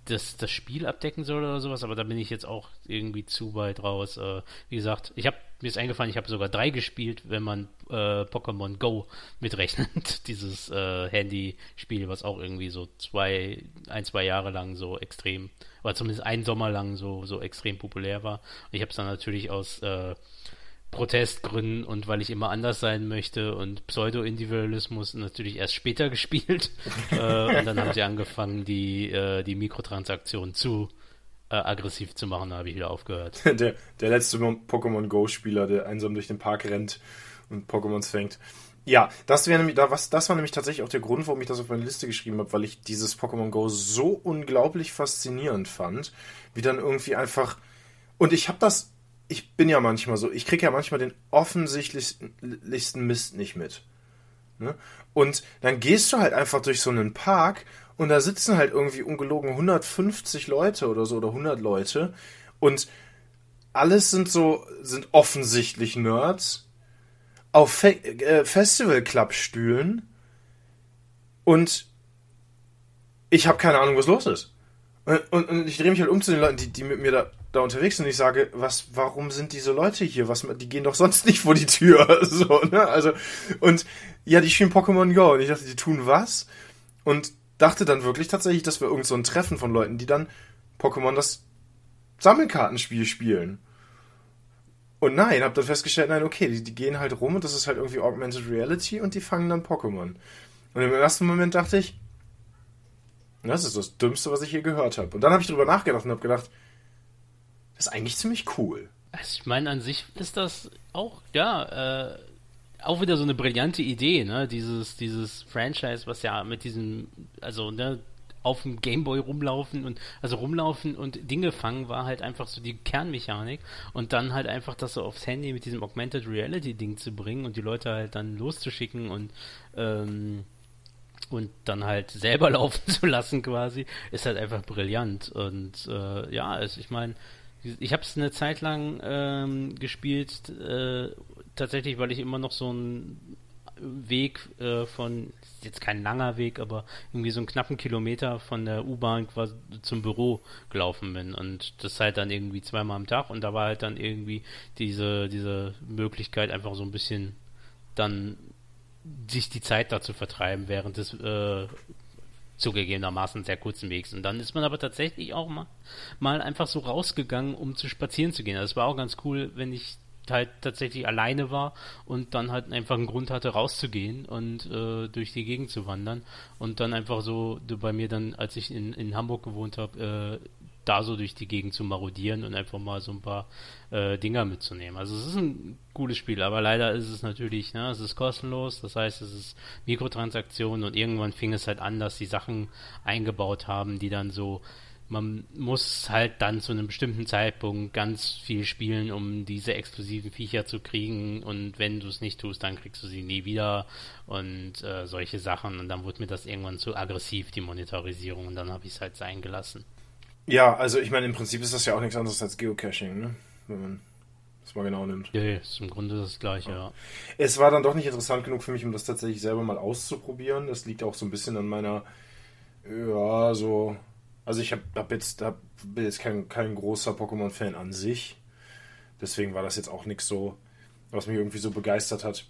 S2: das, das Spiel abdecken soll oder sowas, aber da bin ich jetzt auch irgendwie zu weit raus. Äh, wie gesagt, ich habe mir ist eingefallen, ich habe sogar drei gespielt, wenn man äh, Pokémon Go mitrechnet. Dieses äh, Handy-Spiel, was auch irgendwie so zwei, ein, zwei Jahre lang so extrem, oder zumindest einen Sommer lang so, so extrem populär war. Und ich habe es dann natürlich aus äh, Protestgründen und weil ich immer anders sein möchte und Pseudo-Individualismus natürlich erst später gespielt. äh, und dann haben sie angefangen, die, äh, die Mikrotransaktionen zu äh, aggressiv zu machen, da habe ich wieder aufgehört.
S1: der, der letzte Pokémon Go-Spieler, der einsam durch den Park rennt und Pokémons fängt. Ja, das nämlich, da was, das war nämlich tatsächlich auch der Grund, warum ich das auf meine Liste geschrieben habe, weil ich dieses Pokémon Go so unglaublich faszinierend fand, wie dann irgendwie einfach. Und ich habe das, ich bin ja manchmal so, ich kriege ja manchmal den offensichtlichsten Mist nicht mit. Ne? Und dann gehst du halt einfach durch so einen Park und da sitzen halt irgendwie ungelogen 150 Leute oder so oder 100 Leute und alles sind so, sind offensichtlich Nerds auf Fe äh, Festival-Club-Stühlen Und ich habe keine Ahnung, was los ist. Und, und, und ich drehe mich halt um zu den Leuten, die, die mit mir da, da unterwegs sind. Und ich sage, was, warum sind diese Leute hier? Was, die gehen doch sonst nicht vor die Tür. So, ne? Also, und ja, die spielen Pokémon Go. Und ich dachte, die tun was? Und dachte dann wirklich tatsächlich, dass wir irgend so ein Treffen von Leuten, die dann Pokémon das Sammelkartenspiel spielen. Und nein, hab dann festgestellt, nein, okay, die, die gehen halt rum und das ist halt irgendwie Augmented Reality und die fangen dann Pokémon. Und im ersten Moment dachte ich, das ist das Dümmste, was ich je gehört habe. Und dann habe ich drüber nachgedacht und habe gedacht, das ist eigentlich ziemlich cool.
S2: Also ich meine, an sich ist das auch, ja, äh, auch wieder so eine brillante Idee, ne? Dieses, dieses Franchise, was ja mit diesem, also, ne, auf dem Gameboy rumlaufen und also rumlaufen und Dinge fangen war halt einfach so die Kernmechanik und dann halt einfach das so aufs Handy mit diesem Augmented Reality Ding zu bringen und die Leute halt dann loszuschicken und ähm, und dann halt selber laufen zu lassen quasi, ist halt einfach brillant. Und äh, ja, also ich meine, ich habe es eine Zeit lang ähm, gespielt, äh, tatsächlich, weil ich immer noch so einen Weg äh, von, jetzt kein langer Weg, aber irgendwie so einen knappen Kilometer von der U-Bahn quasi zum Büro gelaufen bin. Und das halt dann irgendwie zweimal am Tag und da war halt dann irgendwie diese, diese Möglichkeit, einfach so ein bisschen dann sich die Zeit dazu vertreiben während des äh, zugegebenermaßen sehr kurzen Wegs. Und dann ist man aber tatsächlich auch mal, mal einfach so rausgegangen, um zu spazieren zu gehen. Es war auch ganz cool, wenn ich halt tatsächlich alleine war und dann halt einfach einen Grund hatte, rauszugehen und äh, durch die Gegend zu wandern. Und dann einfach so bei mir dann, als ich in, in Hamburg gewohnt habe, äh, da so durch die Gegend zu marodieren und einfach mal so ein paar äh, Dinger mitzunehmen. Also es ist ein cooles Spiel, aber leider ist es natürlich, ne, es ist kostenlos, das heißt, es ist Mikrotransaktionen und irgendwann fing es halt an, dass die Sachen eingebaut haben, die dann so man muss halt dann zu einem bestimmten Zeitpunkt ganz viel spielen, um diese exklusiven Viecher zu kriegen. Und wenn du es nicht tust, dann kriegst du sie nie wieder und äh, solche Sachen. Und dann wurde mir das irgendwann zu aggressiv, die Monetarisierung. Und dann habe ich es halt sein gelassen.
S1: Ja, also ich meine, im Prinzip ist das ja auch nichts anderes als Geocaching, ne? wenn man das mal genau nimmt.
S2: Ja, ja ist im Grunde das gleiche, ja.
S1: Es war dann doch nicht interessant genug für mich, um das tatsächlich selber mal auszuprobieren. Das liegt auch so ein bisschen an meiner, ja, so. Also ich hab, hab jetzt, hab, bin jetzt kein, kein großer Pokémon-Fan an sich. Deswegen war das jetzt auch nichts so, was mich irgendwie so begeistert hat.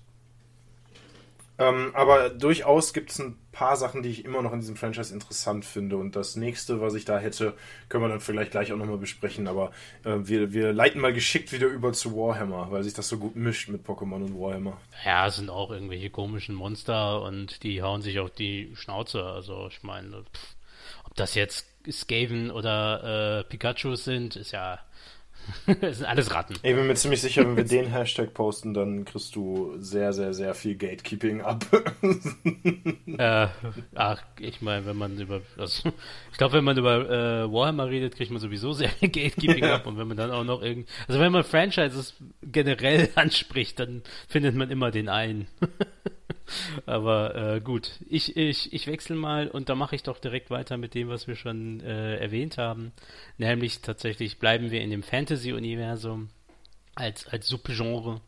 S1: Ähm, aber durchaus gibt es ein paar Sachen, die ich immer noch in diesem Franchise interessant finde. Und das nächste, was ich da hätte, können wir dann vielleicht gleich auch nochmal besprechen. Aber äh, wir, wir leiten mal geschickt wieder über zu Warhammer, weil sich das so gut mischt mit Pokémon und Warhammer.
S2: Ja, es sind auch irgendwelche komischen Monster und die hauen sich auf die Schnauze. Also ich meine, ob das jetzt Skaven oder äh, Pikachu sind, ist ja das sind alles Ratten.
S1: Ich bin mir ziemlich sicher, wenn wir den Hashtag posten, dann kriegst du sehr, sehr, sehr viel Gatekeeping ab.
S2: äh, ach, ich meine, wenn man über. Also, ich glaube, wenn man über äh, Warhammer redet, kriegt man sowieso sehr viel Gatekeeping ja. ab. Und wenn man dann auch noch irgendwie. Also, wenn man Franchises generell anspricht, dann findet man immer den einen. Aber äh, gut, ich, ich, ich wechsle mal und da mache ich doch direkt weiter mit dem, was wir schon äh, erwähnt haben. Nämlich tatsächlich bleiben wir in dem Fantasy-Universum als, als Subgenre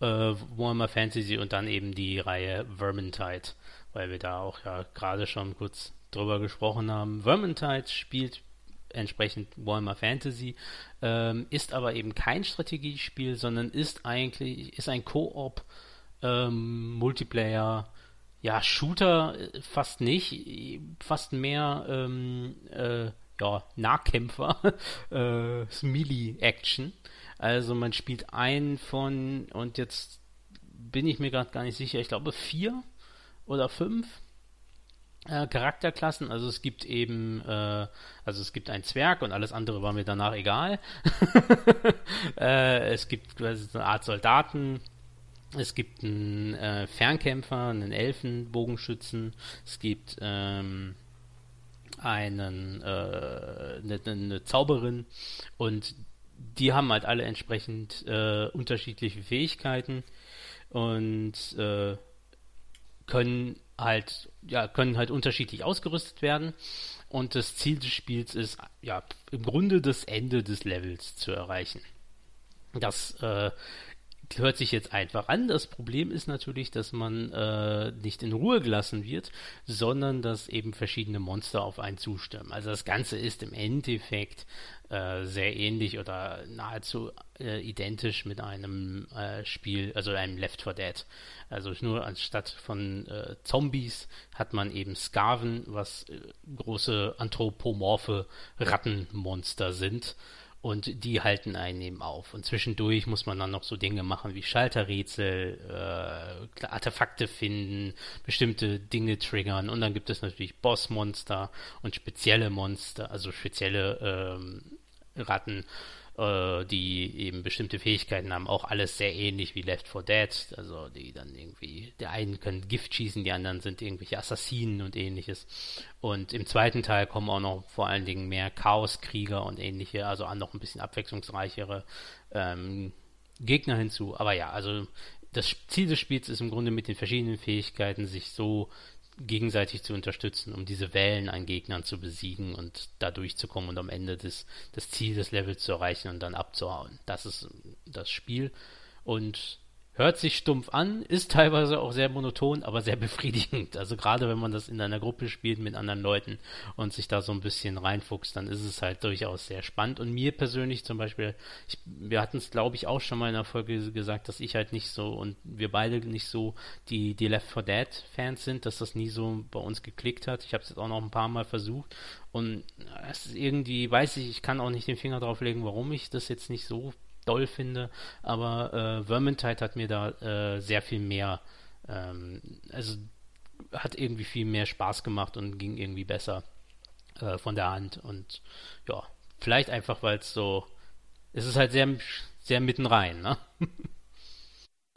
S2: äh, Warhammer Fantasy und dann eben die Reihe Vermintide, weil wir da auch ja gerade schon kurz drüber gesprochen haben. Vermintide spielt entsprechend Warhammer Fantasy, ähm, ist aber eben kein Strategiespiel, sondern ist eigentlich ist ein Koop ähm, Multiplayer, ja, Shooter äh, fast nicht, fast mehr ähm, äh, ja, Nahkämpfer, äh, Melee-Action. Also man spielt einen von, und jetzt bin ich mir gerade gar nicht sicher, ich glaube vier oder fünf äh, Charakterklassen. Also es gibt eben, äh, also es gibt einen Zwerg und alles andere war mir danach egal. äh, es gibt quasi so eine Art Soldaten, es gibt einen äh, Fernkämpfer, einen Elfenbogenschützen. Es gibt ähm, einen äh, eine, eine, Zauberin und die haben halt alle entsprechend äh, unterschiedliche Fähigkeiten und äh, können halt ja können halt unterschiedlich ausgerüstet werden und das Ziel des Spiels ist ja im Grunde das Ende des Levels zu erreichen. Das äh, hört sich jetzt einfach an. Das Problem ist natürlich, dass man äh, nicht in Ruhe gelassen wird, sondern dass eben verschiedene Monster auf einen zustimmen. Also das Ganze ist im Endeffekt äh, sehr ähnlich oder nahezu äh, identisch mit einem äh, Spiel, also einem Left 4 Dead. Also nur anstatt von äh, Zombies hat man eben Skaven, was äh, große anthropomorphe Rattenmonster sind und die halten einen eben auf. Und zwischendurch muss man dann noch so Dinge machen wie Schalterrätsel, äh, Artefakte finden, bestimmte Dinge triggern und dann gibt es natürlich Bossmonster und spezielle Monster, also spezielle ähm, Ratten äh, die eben bestimmte Fähigkeiten haben, auch alles sehr ähnlich wie Left 4 Dead, also die dann irgendwie, der einen können Gift schießen, die anderen sind irgendwelche Assassinen und ähnliches. Und im zweiten Teil kommen auch noch vor allen Dingen mehr Chaoskrieger und ähnliche, also auch noch ein bisschen abwechslungsreichere ähm, Gegner hinzu. Aber ja, also das Ziel des Spiels ist im Grunde mit den verschiedenen Fähigkeiten sich so gegenseitig zu unterstützen, um diese Wellen an Gegnern zu besiegen und da durchzukommen und am Ende das, das Ziel des Levels zu erreichen und dann abzuhauen. Das ist das Spiel. Und hört sich stumpf an, ist teilweise auch sehr monoton, aber sehr befriedigend. Also gerade wenn man das in einer Gruppe spielt mit anderen Leuten und sich da so ein bisschen reinfuchst, dann ist es halt durchaus sehr spannend. Und mir persönlich zum Beispiel, ich, wir hatten es glaube ich auch schon mal in der Folge gesagt, dass ich halt nicht so und wir beide nicht so die, die Left 4 Dead Fans sind, dass das nie so bei uns geklickt hat. Ich habe es jetzt auch noch ein paar Mal versucht und es ist irgendwie, weiß ich, ich kann auch nicht den Finger drauf legen, warum ich das jetzt nicht so doll finde, aber äh, Vermintide hat mir da äh, sehr viel mehr, ähm, also hat irgendwie viel mehr Spaß gemacht und ging irgendwie besser äh, von der Hand und ja, vielleicht einfach, weil es so, es ist halt sehr, sehr mitten rein, ne?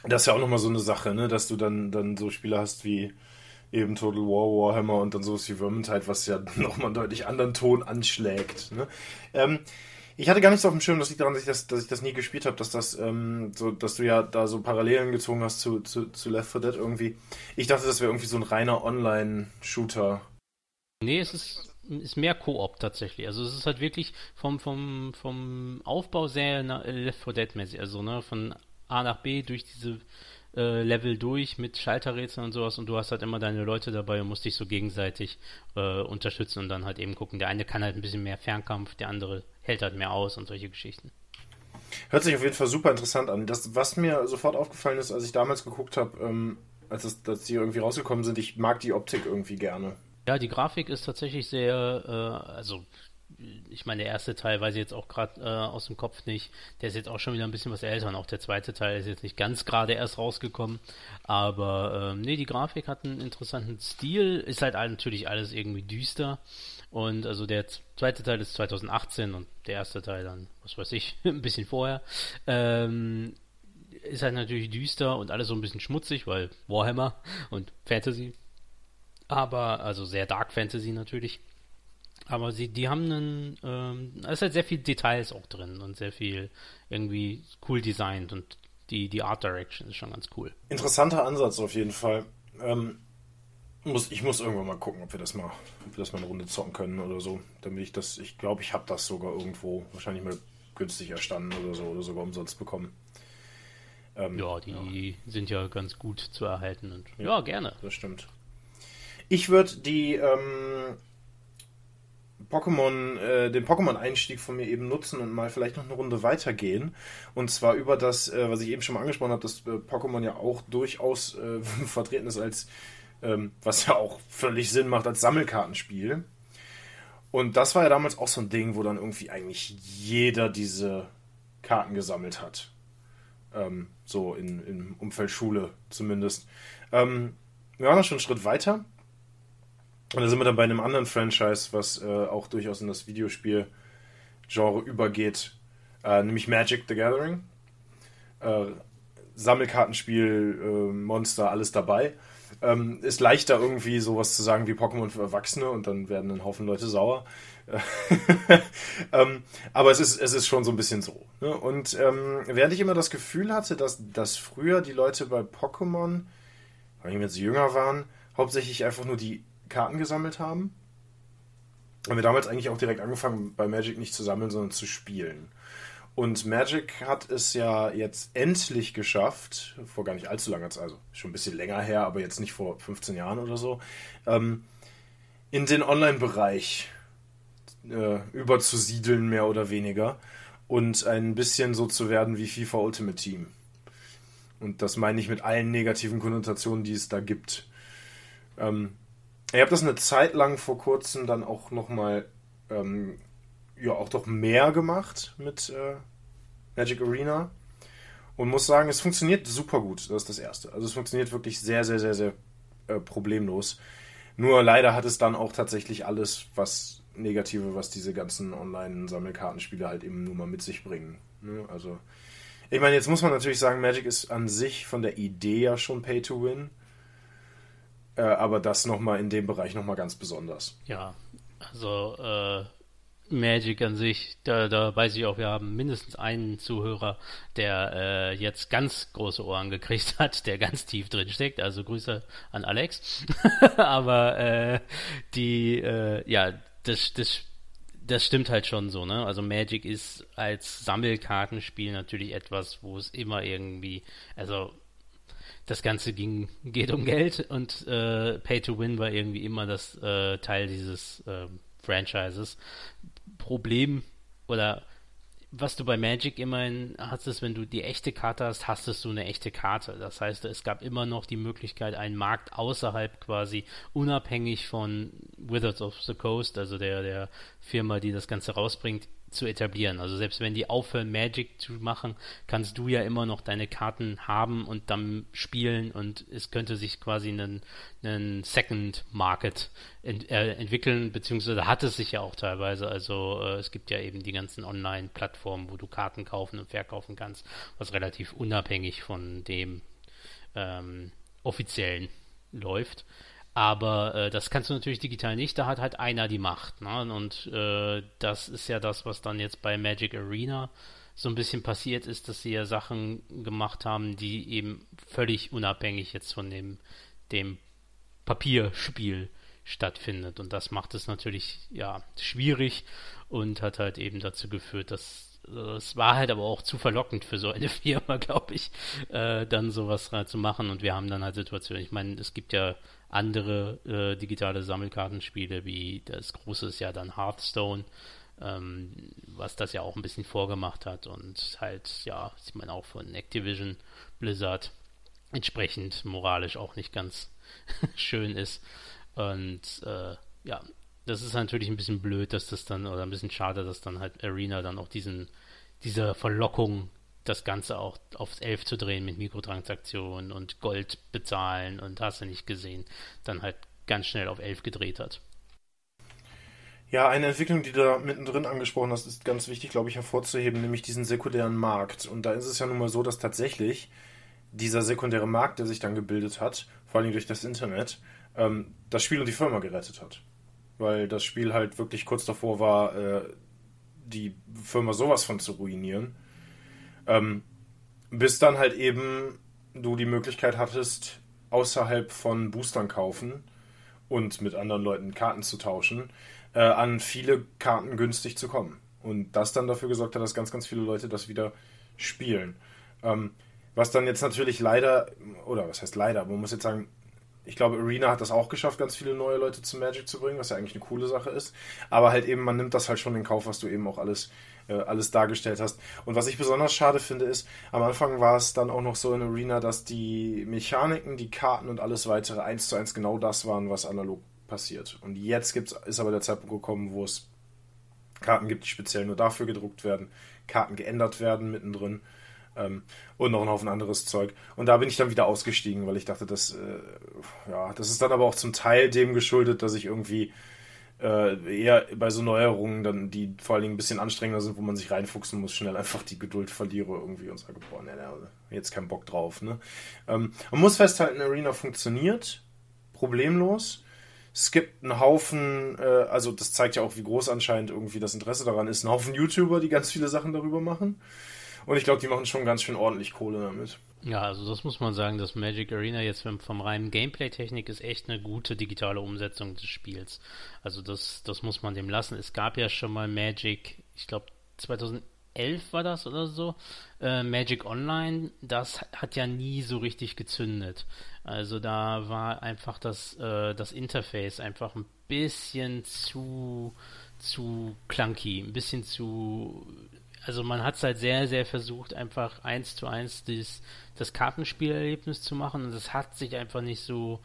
S1: Das ist ja auch nochmal so eine Sache, ne, dass du dann, dann so Spiele hast wie eben Total War Warhammer und dann sowas wie Vermintide, was ja nochmal einen deutlich anderen Ton anschlägt. Ne? Ähm, ich hatte gar nicht so auf dem Schirm, das liegt daran, dass ich das, dass ich das nie gespielt habe, dass das ähm, so, dass du ja da so Parallelen gezogen hast zu, zu, zu Left 4 Dead irgendwie. Ich dachte, das wäre irgendwie so ein reiner Online-Shooter.
S2: Nee, es ist, ist mehr Koop tatsächlich. Also es ist halt wirklich vom, vom, vom Aufbau sehr Left 4 Dead mäßig. Also ne, von A nach B durch diese äh, Level durch mit Schalterrätseln und sowas und du hast halt immer deine Leute dabei und musst dich so gegenseitig äh, unterstützen und dann halt eben gucken. Der eine kann halt ein bisschen mehr Fernkampf, der andere hält halt mehr aus und solche Geschichten.
S1: Hört sich auf jeden Fall super interessant an. Das, was mir sofort aufgefallen ist, als ich damals geguckt habe, ähm, als, das, als die irgendwie rausgekommen sind, ich mag die Optik irgendwie gerne.
S2: Ja, die Grafik ist tatsächlich sehr, äh, also ich meine, der erste Teil weiß ich jetzt auch gerade äh, aus dem Kopf nicht. Der ist jetzt auch schon wieder ein bisschen was älter und auch der zweite Teil ist jetzt nicht ganz gerade erst rausgekommen. Aber ähm, nee, die Grafik hat einen interessanten Stil. Ist halt natürlich alles irgendwie düster. Und also der zweite Teil ist 2018 und der erste Teil dann, was weiß ich, ein bisschen vorher. Ähm, ist halt natürlich düster und alles so ein bisschen schmutzig, weil Warhammer und Fantasy. Aber, also sehr Dark Fantasy natürlich. Aber sie, die haben einen, ähm, es ist halt sehr viel Details auch drin und sehr viel irgendwie cool designt und die, die Art Direction ist schon ganz cool.
S1: Interessanter Ansatz auf jeden Fall. Ähm, muss, ich muss irgendwann mal gucken, ob wir das mal, ob wir das mal eine Runde zocken können oder so. Damit ich das, ich glaube, ich habe das sogar irgendwo wahrscheinlich mal günstig erstanden oder so oder sogar umsonst bekommen.
S2: Ähm, ja, die ja. sind ja ganz gut zu erhalten und ja, ja gerne.
S1: Das stimmt. Ich würde die ähm, Pokémon, äh, den Pokémon-Einstieg von mir eben nutzen und mal vielleicht noch eine Runde weitergehen. Und zwar über das, äh, was ich eben schon mal angesprochen habe, dass äh, Pokémon ja auch durchaus äh, vertreten ist als, ähm, was ja auch völlig Sinn macht, als Sammelkartenspiel. Und das war ja damals auch so ein Ding, wo dann irgendwie eigentlich jeder diese Karten gesammelt hat. Ähm, so in, im Umfeld Schule zumindest. Ähm, wir waren noch schon einen Schritt weiter. Und da sind wir dann bei einem anderen Franchise, was äh, auch durchaus in das Videospiel-Genre übergeht, äh, nämlich Magic the Gathering. Äh, Sammelkartenspiel, äh, Monster, alles dabei. Ähm, ist leichter irgendwie sowas zu sagen wie Pokémon für Erwachsene und dann werden ein Haufen Leute sauer. ähm, aber es ist, es ist schon so ein bisschen so. Ne? Und ähm, während ich immer das Gefühl hatte, dass, dass früher die Leute bei Pokémon, wenn sie jünger waren, hauptsächlich einfach nur die Karten gesammelt haben. Haben wir damals eigentlich auch direkt angefangen, bei Magic nicht zu sammeln, sondern zu spielen. Und Magic hat es ja jetzt endlich geschafft, vor gar nicht allzu langer Zeit, also schon ein bisschen länger her, aber jetzt nicht vor 15 Jahren oder so, ähm, in den Online-Bereich äh, überzusiedeln, mehr oder weniger. Und ein bisschen so zu werden wie FIFA Ultimate Team. Und das meine ich mit allen negativen Konnotationen, die es da gibt. Ähm, ich habe das eine Zeit lang vor kurzem dann auch nochmal, ähm, ja, auch doch mehr gemacht mit äh, Magic Arena. Und muss sagen, es funktioniert super gut. Das ist das Erste. Also es funktioniert wirklich sehr, sehr, sehr, sehr äh, problemlos. Nur leider hat es dann auch tatsächlich alles, was Negative, was diese ganzen Online-Sammelkartenspiele halt eben nur mal mit sich bringen. Ne? Also, ich meine, jetzt muss man natürlich sagen, Magic ist an sich von der Idee ja schon Pay to Win. Äh, aber das nochmal in dem Bereich nochmal ganz besonders.
S2: Ja, also äh, Magic an sich, da, da weiß ich auch, wir haben mindestens einen Zuhörer, der äh, jetzt ganz große Ohren gekriegt hat, der ganz tief drin steckt. Also Grüße an Alex. Aber äh, die, äh, ja, das, das, das stimmt halt schon so, ne? Also Magic ist als Sammelkartenspiel natürlich etwas, wo es immer irgendwie, also das Ganze ging, geht um Geld und äh, Pay to Win war irgendwie immer das äh, Teil dieses äh, Franchises. Problem oder was du bei Magic immerhin hast, ist, wenn du die echte Karte hast, hastest du eine echte Karte. Das heißt, es gab immer noch die Möglichkeit, einen Markt außerhalb quasi unabhängig von Wizards of the Coast, also der, der Firma, die das Ganze rausbringt, zu etablieren. Also selbst wenn die aufhören, Magic zu machen, kannst du ja immer noch deine Karten haben und dann spielen und es könnte sich quasi einen, einen Second Market ent, äh, entwickeln, beziehungsweise hat es sich ja auch teilweise. Also äh, es gibt ja eben die ganzen Online-Plattformen, wo du Karten kaufen und verkaufen kannst, was relativ unabhängig von dem ähm, offiziellen läuft. Aber äh, das kannst du natürlich digital nicht, da hat halt einer die Macht. Ne? Und äh, das ist ja das, was dann jetzt bei Magic Arena so ein bisschen passiert ist, dass sie ja Sachen gemacht haben, die eben völlig unabhängig jetzt von dem, dem Papierspiel stattfindet. Und das macht es natürlich ja schwierig und hat halt eben dazu geführt, dass es war halt aber auch zu verlockend für so eine Firma, glaube ich, äh, dann sowas zu machen. Und wir haben dann halt Situationen. Ich meine, es gibt ja andere äh, digitale Sammelkartenspiele, wie das große ist ja dann Hearthstone, ähm, was das ja auch ein bisschen vorgemacht hat und halt, ja, sieht man auch von Activision, Blizzard, entsprechend moralisch auch nicht ganz schön ist. Und äh, ja, das ist natürlich ein bisschen blöd, dass das dann, oder ein bisschen schade, dass dann halt Arena dann auch diesen, diese Verlockung das Ganze auch aufs Elf zu drehen mit Mikrotransaktionen und Gold bezahlen und hast du nicht gesehen, dann halt ganz schnell auf Elf gedreht hat.
S1: Ja, eine Entwicklung, die du da mittendrin angesprochen hast, ist ganz wichtig, glaube ich, hervorzuheben, nämlich diesen sekundären Markt. Und da ist es ja nun mal so, dass tatsächlich dieser sekundäre Markt, der sich dann gebildet hat, vor allem durch das Internet, ähm, das Spiel und die Firma gerettet hat. Weil das Spiel halt wirklich kurz davor war, äh, die Firma sowas von zu ruinieren. Ähm, bis dann halt eben du die Möglichkeit hattest, außerhalb von Boostern kaufen und mit anderen Leuten Karten zu tauschen, äh, an viele Karten günstig zu kommen. Und das dann dafür gesorgt hat, dass ganz, ganz viele Leute das wieder spielen. Ähm, was dann jetzt natürlich leider, oder was heißt leider, man muss jetzt sagen, ich glaube, Arena hat das auch geschafft, ganz viele neue Leute zu Magic zu bringen, was ja eigentlich eine coole Sache ist. Aber halt eben, man nimmt das halt schon in Kauf, was du eben auch alles äh, alles dargestellt hast. Und was ich besonders schade finde, ist, am Anfang war es dann auch noch so in Arena, dass die Mechaniken, die Karten und alles weitere eins zu eins genau das waren, was analog passiert. Und jetzt gibt's, ist aber der Zeitpunkt gekommen, wo es Karten gibt, die speziell nur dafür gedruckt werden, Karten geändert werden mittendrin. Ähm, und noch ein Haufen anderes Zeug. Und da bin ich dann wieder ausgestiegen, weil ich dachte, das, äh, ja, das ist dann aber auch zum Teil dem geschuldet, dass ich irgendwie äh, eher bei so Neuerungen, dann, die vor allen Dingen ein bisschen anstrengender sind, wo man sich reinfuchsen muss, schnell einfach die Geduld verliere irgendwie und sage, boah, ne, jetzt keinen Bock drauf. Ne? Ähm, man muss festhalten, Arena funktioniert problemlos. Es gibt einen Haufen, äh, also das zeigt ja auch, wie groß anscheinend irgendwie das Interesse daran ist, einen Haufen YouTuber, die ganz viele Sachen darüber machen. Und ich glaube, die machen schon ganz schön ordentlich Kohle damit.
S2: Ja, also das muss man sagen, dass Magic Arena jetzt vom reinen Gameplay-Technik ist echt eine gute digitale Umsetzung des Spiels. Also das, das muss man dem lassen. Es gab ja schon mal Magic, ich glaube 2011 11 war das oder so, äh, Magic Online, das hat ja nie so richtig gezündet. Also da war einfach das, äh, das Interface einfach ein bisschen zu, zu clunky, ein bisschen zu also man hat es halt sehr, sehr versucht, einfach eins zu eins das, das Kartenspielerlebnis zu machen und das hat sich einfach nicht so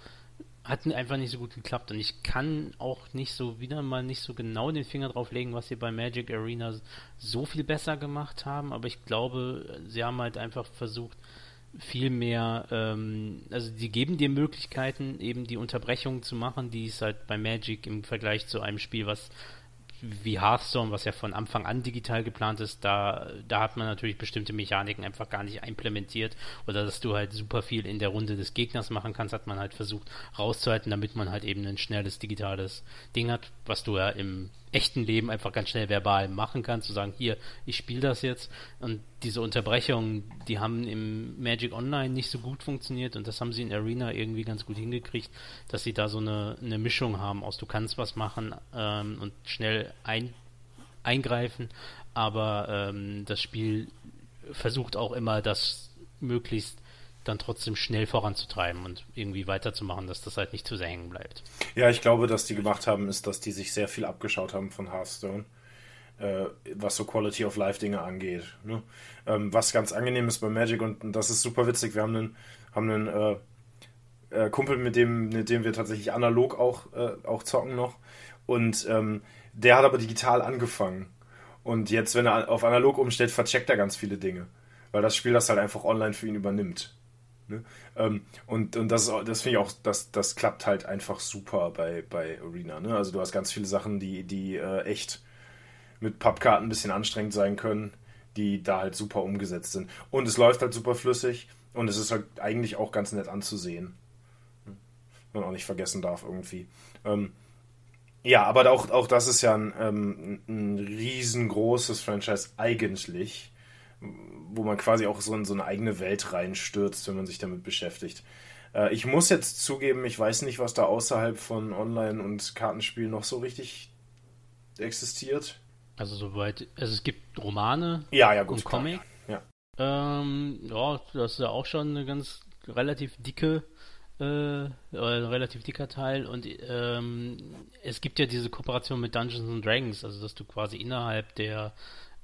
S2: hat einfach nicht so gut geklappt. Und ich kann auch nicht so wieder mal nicht so genau den Finger drauf legen, was sie bei Magic Arena so viel besser gemacht haben, aber ich glaube, sie haben halt einfach versucht, viel mehr, ähm, also die geben dir Möglichkeiten, eben die Unterbrechungen zu machen, die es halt bei Magic im Vergleich zu einem Spiel, was wie Hearthstone, was ja von Anfang an digital geplant ist, da, da hat man natürlich bestimmte Mechaniken einfach gar nicht implementiert oder dass du halt super viel in der Runde des Gegners machen kannst, hat man halt versucht rauszuhalten, damit man halt eben ein schnelles digitales Ding hat, was du ja im echten Leben einfach ganz schnell verbal machen kannst, zu sagen, hier, ich spiele das jetzt. Und diese Unterbrechungen, die haben im Magic Online nicht so gut funktioniert und das haben sie in Arena irgendwie ganz gut hingekriegt, dass sie da so eine, eine Mischung haben aus du kannst was machen ähm, und schnell ein, eingreifen, aber ähm, das Spiel versucht auch immer das möglichst dann trotzdem schnell voranzutreiben und irgendwie weiterzumachen, dass das halt nicht zu sehr hängen bleibt.
S1: Ja, ich glaube, dass die gemacht haben, ist, dass die sich sehr viel abgeschaut haben von Hearthstone, äh, was so Quality of Life Dinge angeht. Ne? Ähm, was ganz angenehm ist bei Magic und, das ist super witzig. Wir haben einen, haben einen äh, äh, Kumpel, mit dem, mit dem wir tatsächlich analog auch, äh, auch zocken noch und ähm, der hat aber digital angefangen. Und jetzt, wenn er auf analog umstellt, vercheckt er ganz viele Dinge weil das Spiel das halt einfach online für ihn übernimmt. Ne? Ähm, und und das, das finde ich auch, das, das klappt halt einfach super bei, bei Arena. Ne? Also du hast ganz viele Sachen, die, die äh, echt mit Pappkarten ein bisschen anstrengend sein können, die da halt super umgesetzt sind. Und es läuft halt super flüssig und es ist halt eigentlich auch ganz nett anzusehen. Ne? Man auch nicht vergessen darf irgendwie. Ähm, ja, aber auch, auch das ist ja ein, ähm, ein riesengroßes Franchise eigentlich wo man quasi auch so in so eine eigene Welt reinstürzt, wenn man sich damit beschäftigt. Äh, ich muss jetzt zugeben, ich weiß nicht, was da außerhalb von Online- und Kartenspielen noch so richtig existiert.
S2: Also soweit, also es gibt Romane
S1: ja, ja, gut,
S2: und Comic.
S1: Ja.
S2: Ähm, ja, das ist ja auch schon eine ganz relativ dicke äh, ein relativ dicker Teil und ähm, es gibt ja diese Kooperation mit Dungeons and Dragons, also dass du quasi innerhalb der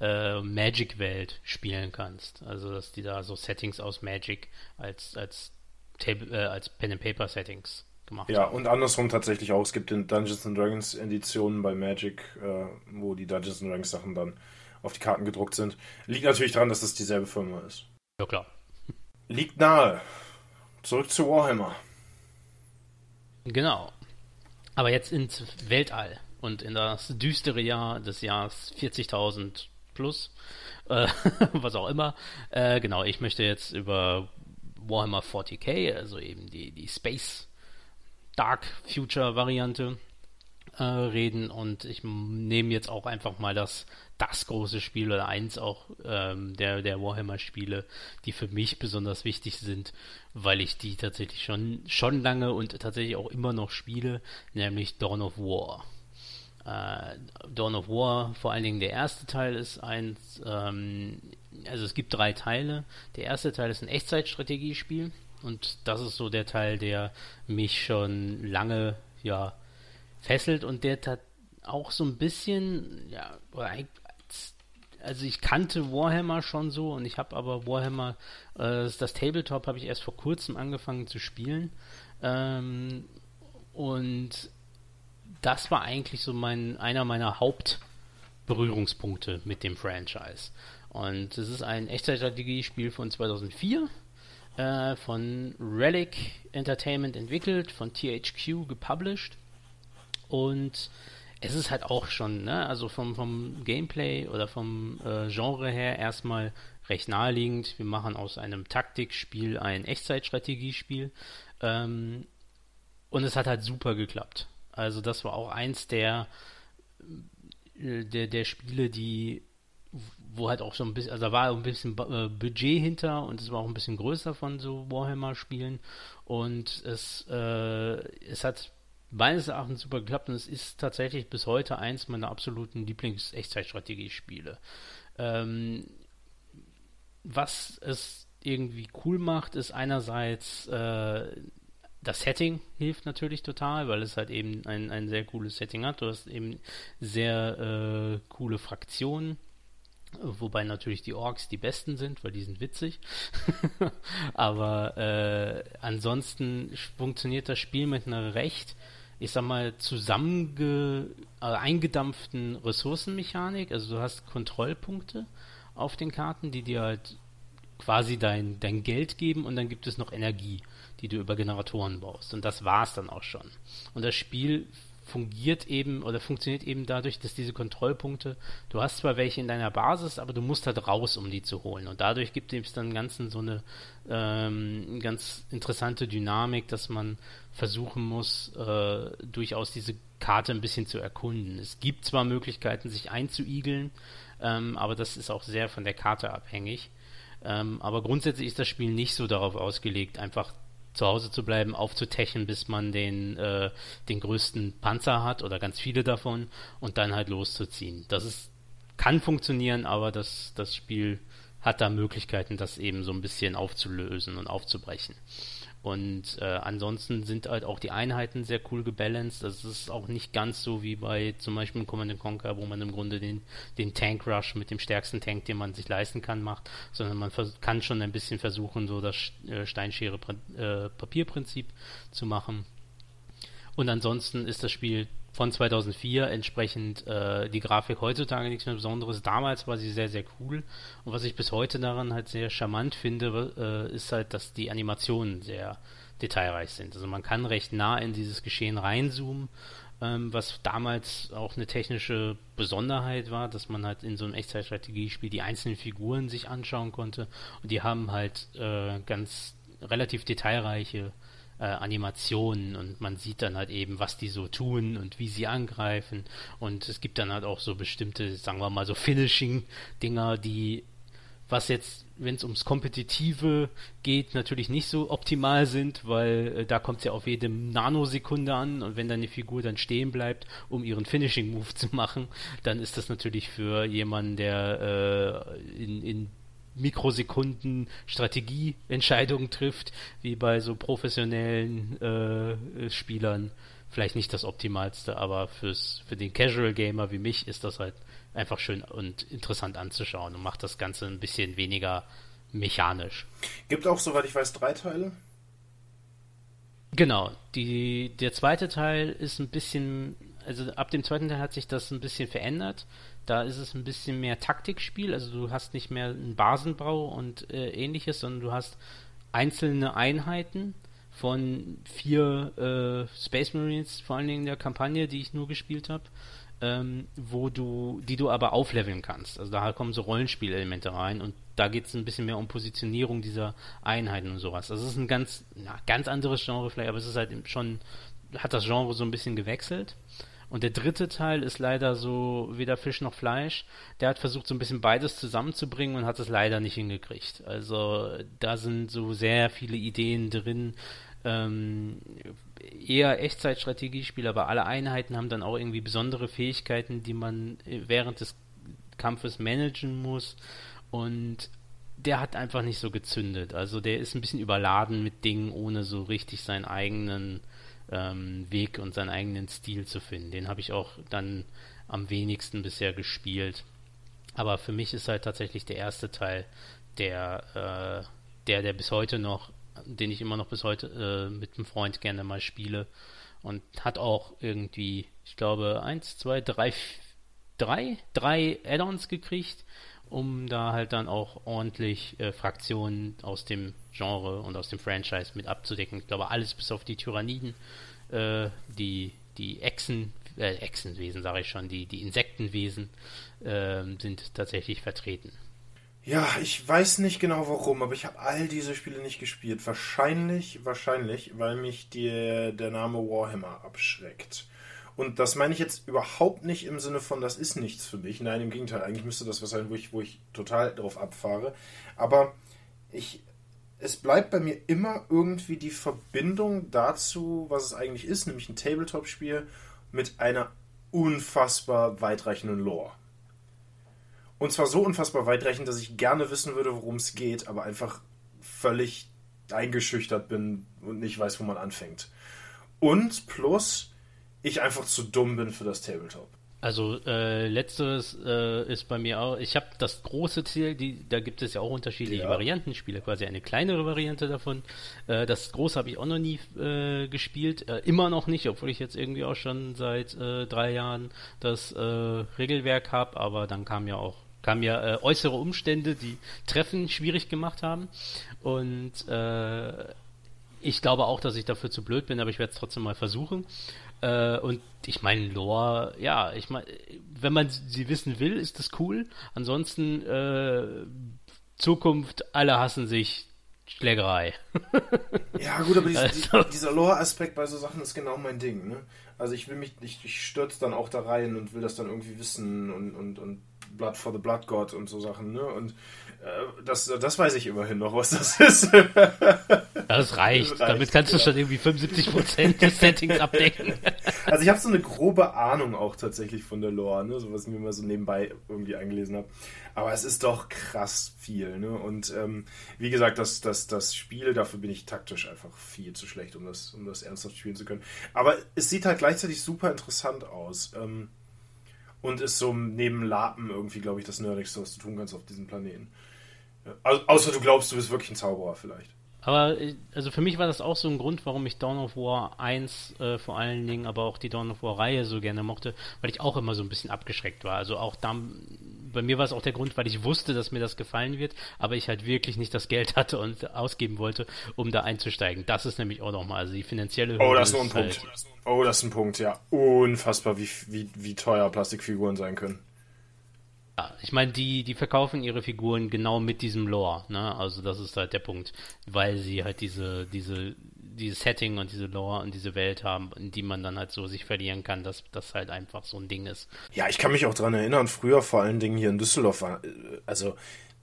S2: äh, Magic-Welt spielen kannst. Also dass die da so Settings aus Magic als als Table, äh, als Pen and Paper Settings gemacht
S1: ja, haben. Ja, und andersrum tatsächlich auch. Es gibt in Dungeons and Dragons Editionen bei Magic, äh, wo die Dungeons and Dragons Sachen dann auf die Karten gedruckt sind. Liegt natürlich daran, dass das dieselbe Firma ist.
S2: Ja, klar.
S1: Liegt nahe. Zurück zu Warhammer.
S2: Genau. Aber jetzt ins Weltall und in das düstere Jahr des Jahres 40.000 plus, äh, was auch immer. Äh, genau, ich möchte jetzt über Warhammer 40k, also eben die, die Space Dark Future Variante äh, reden und ich nehme jetzt auch einfach mal das, das große Spiel oder eins auch ähm, der, der Warhammer-Spiele, die für mich besonders wichtig sind, weil ich die tatsächlich schon, schon lange und tatsächlich auch immer noch spiele, nämlich Dawn of War. Äh, Dawn of War, vor allen Dingen der erste Teil ist eins, ähm, also es gibt drei Teile. Der erste Teil ist ein Echtzeitstrategiespiel und das ist so der Teil, der mich schon lange, ja, fesselt und der hat auch so ein bisschen, ja, also ich kannte Warhammer schon so und ich habe aber Warhammer, äh, das Tabletop habe ich erst vor kurzem angefangen zu spielen ähm, und das war eigentlich so mein, einer meiner Hauptberührungspunkte mit dem Franchise. Und es ist ein Echtzeitstrategiespiel von 2004, äh, von Relic Entertainment entwickelt, von THQ gepublished. Und es ist halt auch schon, ne, also vom, vom Gameplay oder vom äh, Genre her erstmal recht naheliegend. Wir machen aus einem Taktikspiel ein Echtzeitstrategiespiel. Ähm, und es hat halt super geklappt. Also das war auch eins der, der, der Spiele, die wo halt auch so ein bisschen, also da war ein bisschen äh, Budget hinter und es war auch ein bisschen größer von so Warhammer-Spielen und es, äh, es hat meines Erachtens super geklappt und es ist tatsächlich bis heute eins meiner absoluten Lieblings-Echtzeitstrategiespiele. Ähm, was es irgendwie cool macht, ist einerseits äh, das Setting hilft natürlich total, weil es halt eben ein, ein sehr cooles Setting hat. Du hast eben sehr äh, coole Fraktionen, wobei natürlich die Orks die besten sind, weil die sind witzig. Aber äh, ansonsten funktioniert das Spiel mit einer recht, ich sag mal, zusammenge äh, eingedampften Ressourcenmechanik. Also du hast Kontrollpunkte auf den Karten, die dir halt quasi dein, dein Geld geben und dann gibt es noch Energie die du über Generatoren baust. Und das war es dann auch schon. Und das Spiel fungiert eben oder funktioniert eben dadurch, dass diese Kontrollpunkte, du hast zwar welche in deiner Basis, aber du musst halt raus, um die zu holen. Und dadurch gibt es dann Ganzen so eine ähm, ganz interessante Dynamik, dass man versuchen muss, äh, durchaus diese Karte ein bisschen zu erkunden. Es gibt zwar Möglichkeiten, sich einzuigeln, ähm, aber das ist auch sehr von der Karte abhängig. Ähm, aber grundsätzlich ist das Spiel nicht so darauf ausgelegt, einfach zu Hause zu bleiben, aufzutechen, bis man den, äh, den größten Panzer hat oder ganz viele davon und dann halt loszuziehen. Das ist, kann funktionieren, aber das, das Spiel hat da Möglichkeiten, das eben so ein bisschen aufzulösen und aufzubrechen. Und äh, ansonsten sind halt auch die Einheiten sehr cool gebalanced. Das ist auch nicht ganz so wie bei zum Beispiel Command Conquer, wo man im Grunde den, den Tank Rush mit dem stärksten Tank, den man sich leisten kann, macht, sondern man kann schon ein bisschen versuchen, so das äh, Steinschere-Papierprinzip äh, zu machen. Und ansonsten ist das Spiel von 2004, entsprechend äh, die Grafik heutzutage nichts mehr Besonderes. Damals war sie sehr, sehr cool. Und was ich bis heute daran halt sehr charmant finde, äh, ist halt, dass die Animationen sehr detailreich sind. Also man kann recht nah in dieses Geschehen reinzoomen, ähm, was damals auch eine technische Besonderheit war, dass man halt in so einem Echtzeitstrategiespiel die einzelnen Figuren sich anschauen konnte. Und die haben halt äh, ganz relativ detailreiche äh, Animationen und man sieht dann halt eben, was die so tun und wie sie angreifen. Und es gibt dann halt auch so bestimmte, sagen wir mal, so Finishing-Dinger, die was jetzt, wenn es ums Kompetitive geht, natürlich nicht so optimal sind, weil äh, da kommt es ja auf jede Nanosekunde an und wenn deine Figur dann stehen bleibt, um ihren Finishing-Move zu machen, dann ist das natürlich für jemanden, der äh, in, in Mikrosekunden Strategieentscheidungen trifft, wie bei so professionellen äh, Spielern. Vielleicht nicht das Optimalste, aber fürs, für den Casual Gamer wie mich ist das halt einfach schön und interessant anzuschauen und macht das Ganze ein bisschen weniger mechanisch.
S1: Gibt auch, soweit ich weiß, drei Teile?
S2: Genau, die, der zweite Teil ist ein bisschen, also ab dem zweiten Teil hat sich das ein bisschen verändert. Da ist es ein bisschen mehr Taktikspiel, also du hast nicht mehr einen Basenbau und äh, ähnliches, sondern du hast einzelne Einheiten von vier äh, Space Marines, vor allen Dingen in der Kampagne, die ich nur gespielt habe, ähm, wo du, die du aber aufleveln kannst. Also da kommen so Rollenspielelemente rein und da geht es ein bisschen mehr um Positionierung dieser Einheiten und sowas. Das ist ein ganz, na, ganz anderes Genre vielleicht, aber es ist halt schon, hat das Genre so ein bisschen gewechselt. Und der dritte Teil ist leider so weder Fisch noch Fleisch. Der hat versucht, so ein bisschen beides zusammenzubringen und hat es leider nicht hingekriegt. Also da sind so sehr viele Ideen drin. Ähm, eher Echtzeitstrategiespiel, aber alle Einheiten haben dann auch irgendwie besondere Fähigkeiten, die man während des Kampfes managen muss. Und der hat einfach nicht so gezündet. Also der ist ein bisschen überladen mit Dingen, ohne so richtig seinen eigenen ähm, Weg und seinen eigenen Stil zu finden. Den habe ich auch dann am wenigsten bisher gespielt. Aber für mich ist halt tatsächlich der erste Teil der, äh, der, der bis heute noch, den ich immer noch bis heute äh, mit einem Freund gerne mal spiele. Und hat auch irgendwie, ich glaube, eins, zwei, drei, drei, drei Add-ons gekriegt um da halt dann auch ordentlich äh, Fraktionen aus dem Genre und aus dem Franchise mit abzudecken. Ich glaube, alles bis auf die Tyranniden, äh, die, die Echsen, äh, Echsenwesen, sage ich schon, die, die Insektenwesen äh, sind tatsächlich vertreten.
S1: Ja, ich weiß nicht genau warum, aber ich habe all diese Spiele nicht gespielt. Wahrscheinlich, wahrscheinlich, weil mich die, der Name Warhammer abschreckt. Und das meine ich jetzt überhaupt nicht im Sinne von, das ist nichts für mich. Nein, im Gegenteil, eigentlich müsste das was sein, wo ich, wo ich total drauf abfahre. Aber ich, es bleibt bei mir immer irgendwie die Verbindung dazu, was es eigentlich ist, nämlich ein Tabletop-Spiel mit einer unfassbar weitreichenden Lore. Und zwar so unfassbar weitreichend, dass ich gerne wissen würde, worum es geht, aber einfach völlig eingeschüchtert bin und nicht weiß, wo man anfängt. Und plus, ich einfach zu dumm bin für das Tabletop.
S2: Also äh, letzteres äh, ist bei mir auch, ich habe das große Ziel, die, da gibt es ja auch unterschiedliche ja. Varianten, spiele quasi eine kleinere Variante davon. Äh, das große habe ich auch noch nie äh, gespielt, äh, immer noch nicht, obwohl ich jetzt irgendwie auch schon seit äh, drei Jahren das Regelwerk habe, aber dann kam ja auch kamen ja äußere Umstände, die Treffen schwierig gemacht haben und ich glaube auch, dass ich dafür zu blöd bin, aber ich werde es trotzdem mal versuchen. Äh, und ich meine, Lore, ja, ich meine, wenn man sie wissen will, ist das cool. Ansonsten, äh, Zukunft, alle hassen sich, Schlägerei.
S1: ja, gut, aber also. die, dieser Lore-Aspekt bei so Sachen ist genau mein Ding, ne? Also ich will mich, ich, ich stürze dann auch da rein und will das dann irgendwie wissen und, und, und Blood for the Blood God und so Sachen, ne? Und das, das weiß ich immerhin noch, was das ist.
S2: Das reicht. Das reicht Damit kannst ja. du schon irgendwie 75% des Settings abdecken.
S1: Also ich habe so eine grobe Ahnung auch tatsächlich von der Lore, ne? so was ich mir mal so nebenbei irgendwie eingelesen habe. Aber es ist doch krass viel. Ne? Und ähm, wie gesagt, das, das, das Spiel, dafür bin ich taktisch einfach viel zu schlecht, um das, um das ernsthaft spielen zu können. Aber es sieht halt gleichzeitig super interessant aus. Ähm, und ist so neben Lapen irgendwie, glaube ich, das Nerdigste, was du tun kannst auf diesem Planeten. Also, außer du glaubst, du bist wirklich ein Zauberer vielleicht.
S2: Aber äh, also für mich war das auch so ein Grund, warum ich Dawn of War 1 äh, vor allen Dingen, aber auch die Dawn of War Reihe so gerne mochte, weil ich auch immer so ein bisschen abgeschreckt war. Also auch da, bei mir war es auch der Grund, weil ich wusste, dass mir das gefallen wird, aber ich halt wirklich nicht das Geld hatte und ausgeben wollte, um da einzusteigen. Das ist nämlich auch nochmal, also die finanzielle
S1: Hürde Oh, das ist nur ein Punkt. Halt oh, das ist ein Punkt, ja. Unfassbar, wie, wie, wie teuer Plastikfiguren sein können.
S2: Ja, ich meine, die, die verkaufen ihre Figuren genau mit diesem Lore, ne? Also das ist halt der Punkt, weil sie halt diese, diese, dieses Setting und diese Lore und diese Welt haben, in die man dann halt so sich verlieren kann, dass das halt einfach so ein Ding ist.
S1: Ja, ich kann mich auch daran erinnern, früher vor allen Dingen hier in Düsseldorf war, also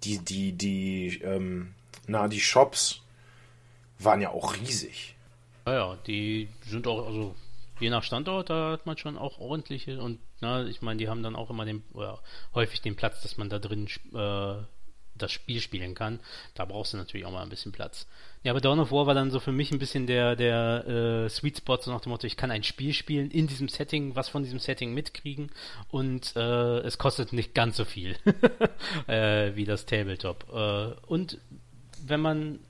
S1: die, die, die, ähm, na, die Shops waren ja auch riesig.
S2: Ja, ja, die sind auch, also je nach Standort, da hat man schon auch ordentliche und na, ich meine, die haben dann auch immer den, oder häufig den Platz, dass man da drin äh, das Spiel spielen kann. Da brauchst du natürlich auch mal ein bisschen Platz. Ja, aber Dawn of War war dann so für mich ein bisschen der, der äh, Sweet Spot, so nach dem Motto, ich kann ein Spiel spielen in diesem Setting, was von diesem Setting mitkriegen und äh, es kostet nicht ganz so viel äh, wie das Tabletop. Äh, und wenn man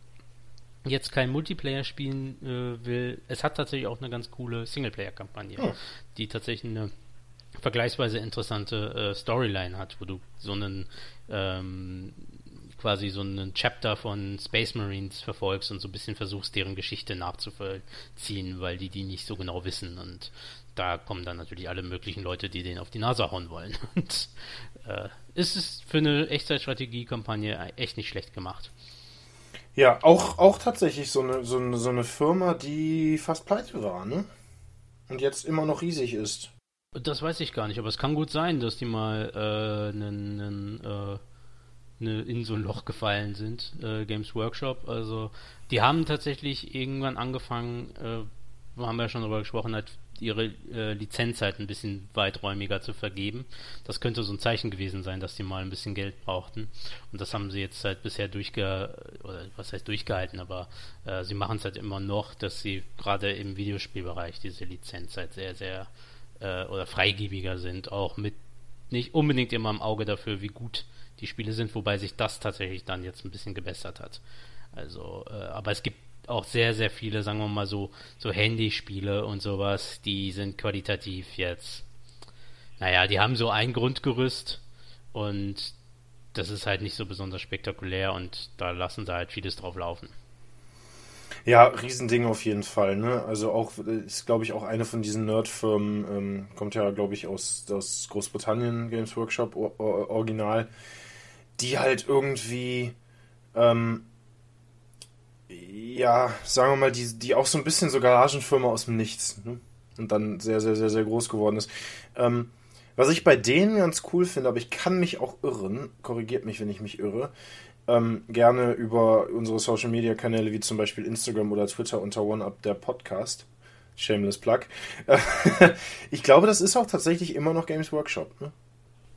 S2: jetzt kein Multiplayer spielen äh, will, es hat tatsächlich auch eine ganz coole Singleplayer-Kampagne, oh. die tatsächlich eine vergleichsweise interessante äh, Storyline hat, wo du so einen ähm, quasi so einen Chapter von Space Marines verfolgst und so ein bisschen versuchst, deren Geschichte nachzuvollziehen, weil die die nicht so genau wissen und da kommen dann natürlich alle möglichen Leute, die den auf die Nase hauen wollen. Und äh, ist es für eine Echtzeitstrategie-Kampagne echt nicht schlecht gemacht.
S1: Ja, auch, auch tatsächlich so eine, so, eine, so eine Firma, die fast pleite war, ne? Und jetzt immer noch riesig ist.
S2: Das weiß ich gar nicht, aber es kann gut sein, dass die mal äh, einen, einen, äh, ne, in so ein Loch gefallen sind, äh, Games Workshop. Also die haben tatsächlich irgendwann angefangen, äh, haben wir ja schon darüber gesprochen, halt ihre äh, Lizenz halt ein bisschen weiträumiger zu vergeben. Das könnte so ein Zeichen gewesen sein, dass die mal ein bisschen Geld brauchten. Und das haben sie jetzt halt bisher durchge oder was heißt durchgehalten, aber äh, sie machen es halt immer noch, dass sie gerade im Videospielbereich diese Lizenz halt sehr, sehr äh, oder freigebiger sind, auch mit nicht unbedingt immer im Auge dafür, wie gut die Spiele sind, wobei sich das tatsächlich dann jetzt ein bisschen gebessert hat. Also, äh, aber es gibt auch sehr, sehr viele, sagen wir mal so, so Handyspiele und sowas, die sind qualitativ jetzt, naja, die haben so ein Grundgerüst und das ist halt nicht so besonders spektakulär und da lassen sie halt vieles drauf laufen.
S1: Ja, Riesending auf jeden Fall. Ne? Also auch ist, glaube ich, auch eine von diesen Nerd-Firmen, ähm, kommt ja, glaube ich, aus, aus Großbritannien, Games Workshop or, or, Original, die halt irgendwie, ähm, ja, sagen wir mal, die, die auch so ein bisschen so Garagenfirma aus dem Nichts. Ne? Und dann sehr, sehr, sehr, sehr groß geworden ist. Ähm, was ich bei denen ganz cool finde, aber ich kann mich auch irren, korrigiert mich, wenn ich mich irre, ähm, gerne über unsere Social Media Kanäle wie zum Beispiel Instagram oder Twitter unter OneUp der Podcast. Shameless Plug. ich glaube, das ist auch tatsächlich immer noch Games Workshop. Ne?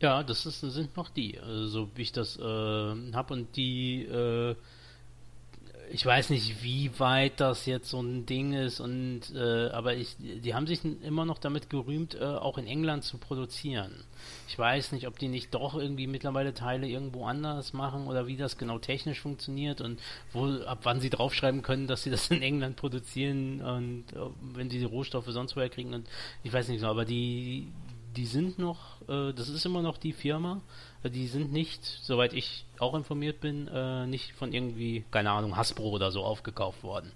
S2: Ja, das ist, sind noch die, also, so wie ich das äh, habe und die äh, ich weiß nicht, wie weit das jetzt so ein Ding ist und äh, aber ich, die haben sich immer noch damit gerühmt, äh, auch in England zu produzieren. Ich weiß nicht, ob die nicht doch irgendwie mittlerweile Teile irgendwo anders machen oder wie das genau technisch funktioniert und wo ab wann sie draufschreiben können, dass sie das in England produzieren und äh, wenn sie die Rohstoffe sonst woher kriegen und ich weiß nicht so, aber die die sind noch, äh, das ist immer noch die Firma, die sind nicht, soweit ich auch informiert bin, äh, nicht von irgendwie, keine Ahnung, Hasbro oder so aufgekauft worden.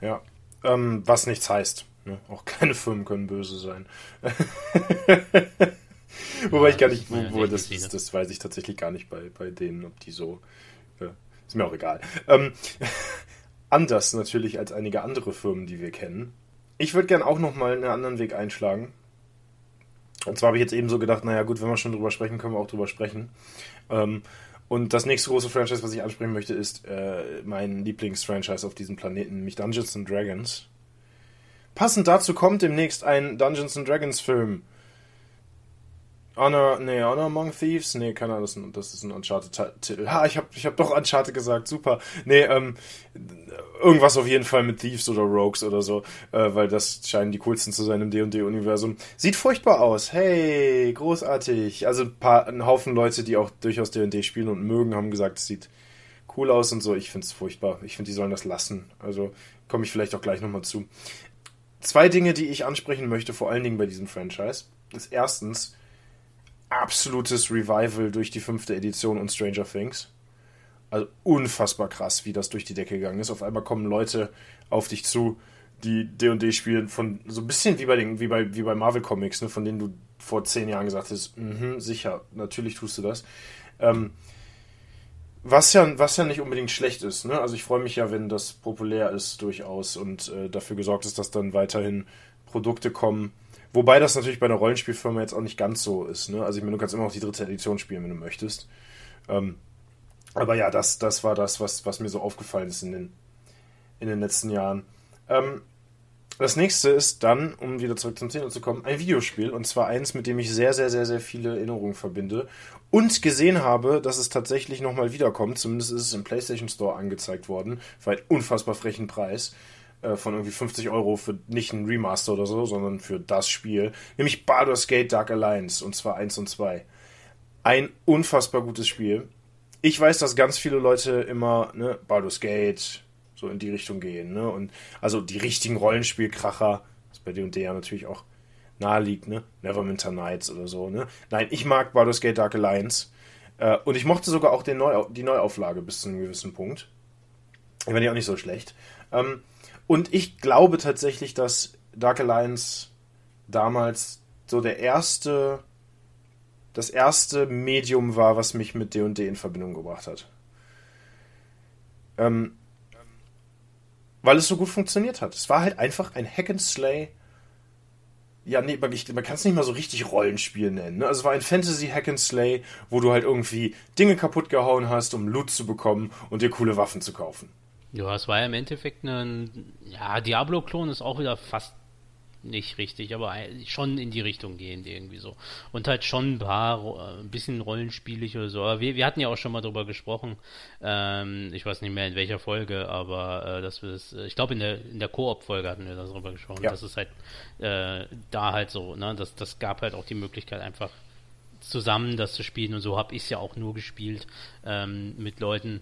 S1: Ja, ähm, was nichts heißt. Ne? Auch kleine Firmen können böse sein. Wobei ja, ich gar nicht, wo, das, das, das, weiß ich tatsächlich gar nicht bei, bei denen, ob die so. Äh, ist mir auch egal. Ähm, anders natürlich als einige andere Firmen, die wir kennen. Ich würde gern auch nochmal einen anderen Weg einschlagen. Und zwar habe ich jetzt eben so gedacht, naja gut, wenn wir schon drüber sprechen, können wir auch drüber sprechen. Ähm, und das nächste große Franchise, was ich ansprechen möchte, ist äh, mein Lieblingsfranchise auf diesem Planeten, nämlich Dungeons and Dragons. Passend dazu kommt demnächst ein Dungeons and Dragons Film. Honor, nee, Honor Among Thieves? Nee, keine Ahnung, das, ist ein Uncharted-Titel. Ha, ich hab, ich hab doch Uncharted gesagt, super. Nee, ähm, irgendwas auf jeden Fall mit Thieves oder Rogues oder so, äh, weil das scheinen die coolsten zu sein im D&D-Universum. Sieht furchtbar aus, hey, großartig. Also ein paar, ein Haufen Leute, die auch durchaus D&D spielen und mögen, haben gesagt, es sieht cool aus und so. Ich find's furchtbar. Ich finde, die sollen das lassen. Also komme ich vielleicht auch gleich nochmal zu. Zwei Dinge, die ich ansprechen möchte, vor allen Dingen bei diesem Franchise, ist erstens, absolutes Revival durch die fünfte Edition und Stranger Things. Also unfassbar krass, wie das durch die Decke gegangen ist. Auf einmal kommen Leute auf dich zu, die D&D spielen von so ein bisschen wie bei den, wie bei, wie bei Marvel Comics, ne, von denen du vor zehn Jahren gesagt hast, mh, sicher, natürlich tust du das. Ähm, was ja, was ja nicht unbedingt schlecht ist. Ne? Also ich freue mich ja, wenn das populär ist durchaus und äh, dafür gesorgt ist, dass dann weiterhin Produkte kommen, Wobei das natürlich bei einer Rollenspielfirma jetzt auch nicht ganz so ist. Ne? Also ich meine, du kannst immer noch die dritte Edition spielen, wenn du möchtest. Ähm, aber ja, das, das war das, was, was mir so aufgefallen ist in den, in den letzten Jahren. Ähm, das nächste ist dann, um wieder zurück zum Thema zu kommen, ein Videospiel. Und zwar eins, mit dem ich sehr, sehr, sehr, sehr viele Erinnerungen verbinde. Und gesehen habe, dass es tatsächlich nochmal wiederkommt. Zumindest ist es im PlayStation Store angezeigt worden. Für einen unfassbar frechen Preis. Äh, von irgendwie 50 Euro für nicht ein Remaster oder so, sondern für das Spiel. Nämlich Baldur's Gate Dark Alliance und zwar 1 und 2. Ein unfassbar gutes Spiel. Ich weiß, dass ganz viele Leute immer, ne, Baldur's Gate, so in die Richtung gehen, ne? Und also die richtigen Rollenspielkracher, was bei D&D ja natürlich auch nahe liegt, ne? Neverwinter Nights oder so, ne? Nein, ich mag Baldur's Gate Dark Alliance. Äh, und ich mochte sogar auch Neu die Neuauflage bis zu einem gewissen Punkt. Ich fand die auch nicht so schlecht. Ähm, und ich glaube tatsächlich, dass Dark Alliance damals so der erste, das erste Medium war, was mich mit D&D in Verbindung gebracht hat. Ähm, weil es so gut funktioniert hat. Es war halt einfach ein Hack and Slay. Ja, nee, man, man kann es nicht mal so richtig Rollenspiel nennen. Ne? Also es war ein Fantasy Hack and Slay, wo du halt irgendwie Dinge kaputt gehauen hast, um Loot zu bekommen und dir coole Waffen zu kaufen.
S2: Ja, es war ja im Endeffekt ein, ja, Diablo-Klon ist auch wieder fast nicht richtig, aber schon in die Richtung gehend irgendwie so. Und halt schon ein paar, ein bisschen rollenspielig oder so. Aber wir, wir hatten ja auch schon mal drüber gesprochen, ähm, ich weiß nicht mehr in welcher Folge, aber äh, dass wir das, ich glaube in der, in der Koop-Folge hatten wir darüber gesprochen, ja. dass es halt äh, da halt so, ne, das, das gab halt auch die Möglichkeit einfach zusammen das zu spielen und so habe ich es ja auch nur gespielt ähm, mit Leuten,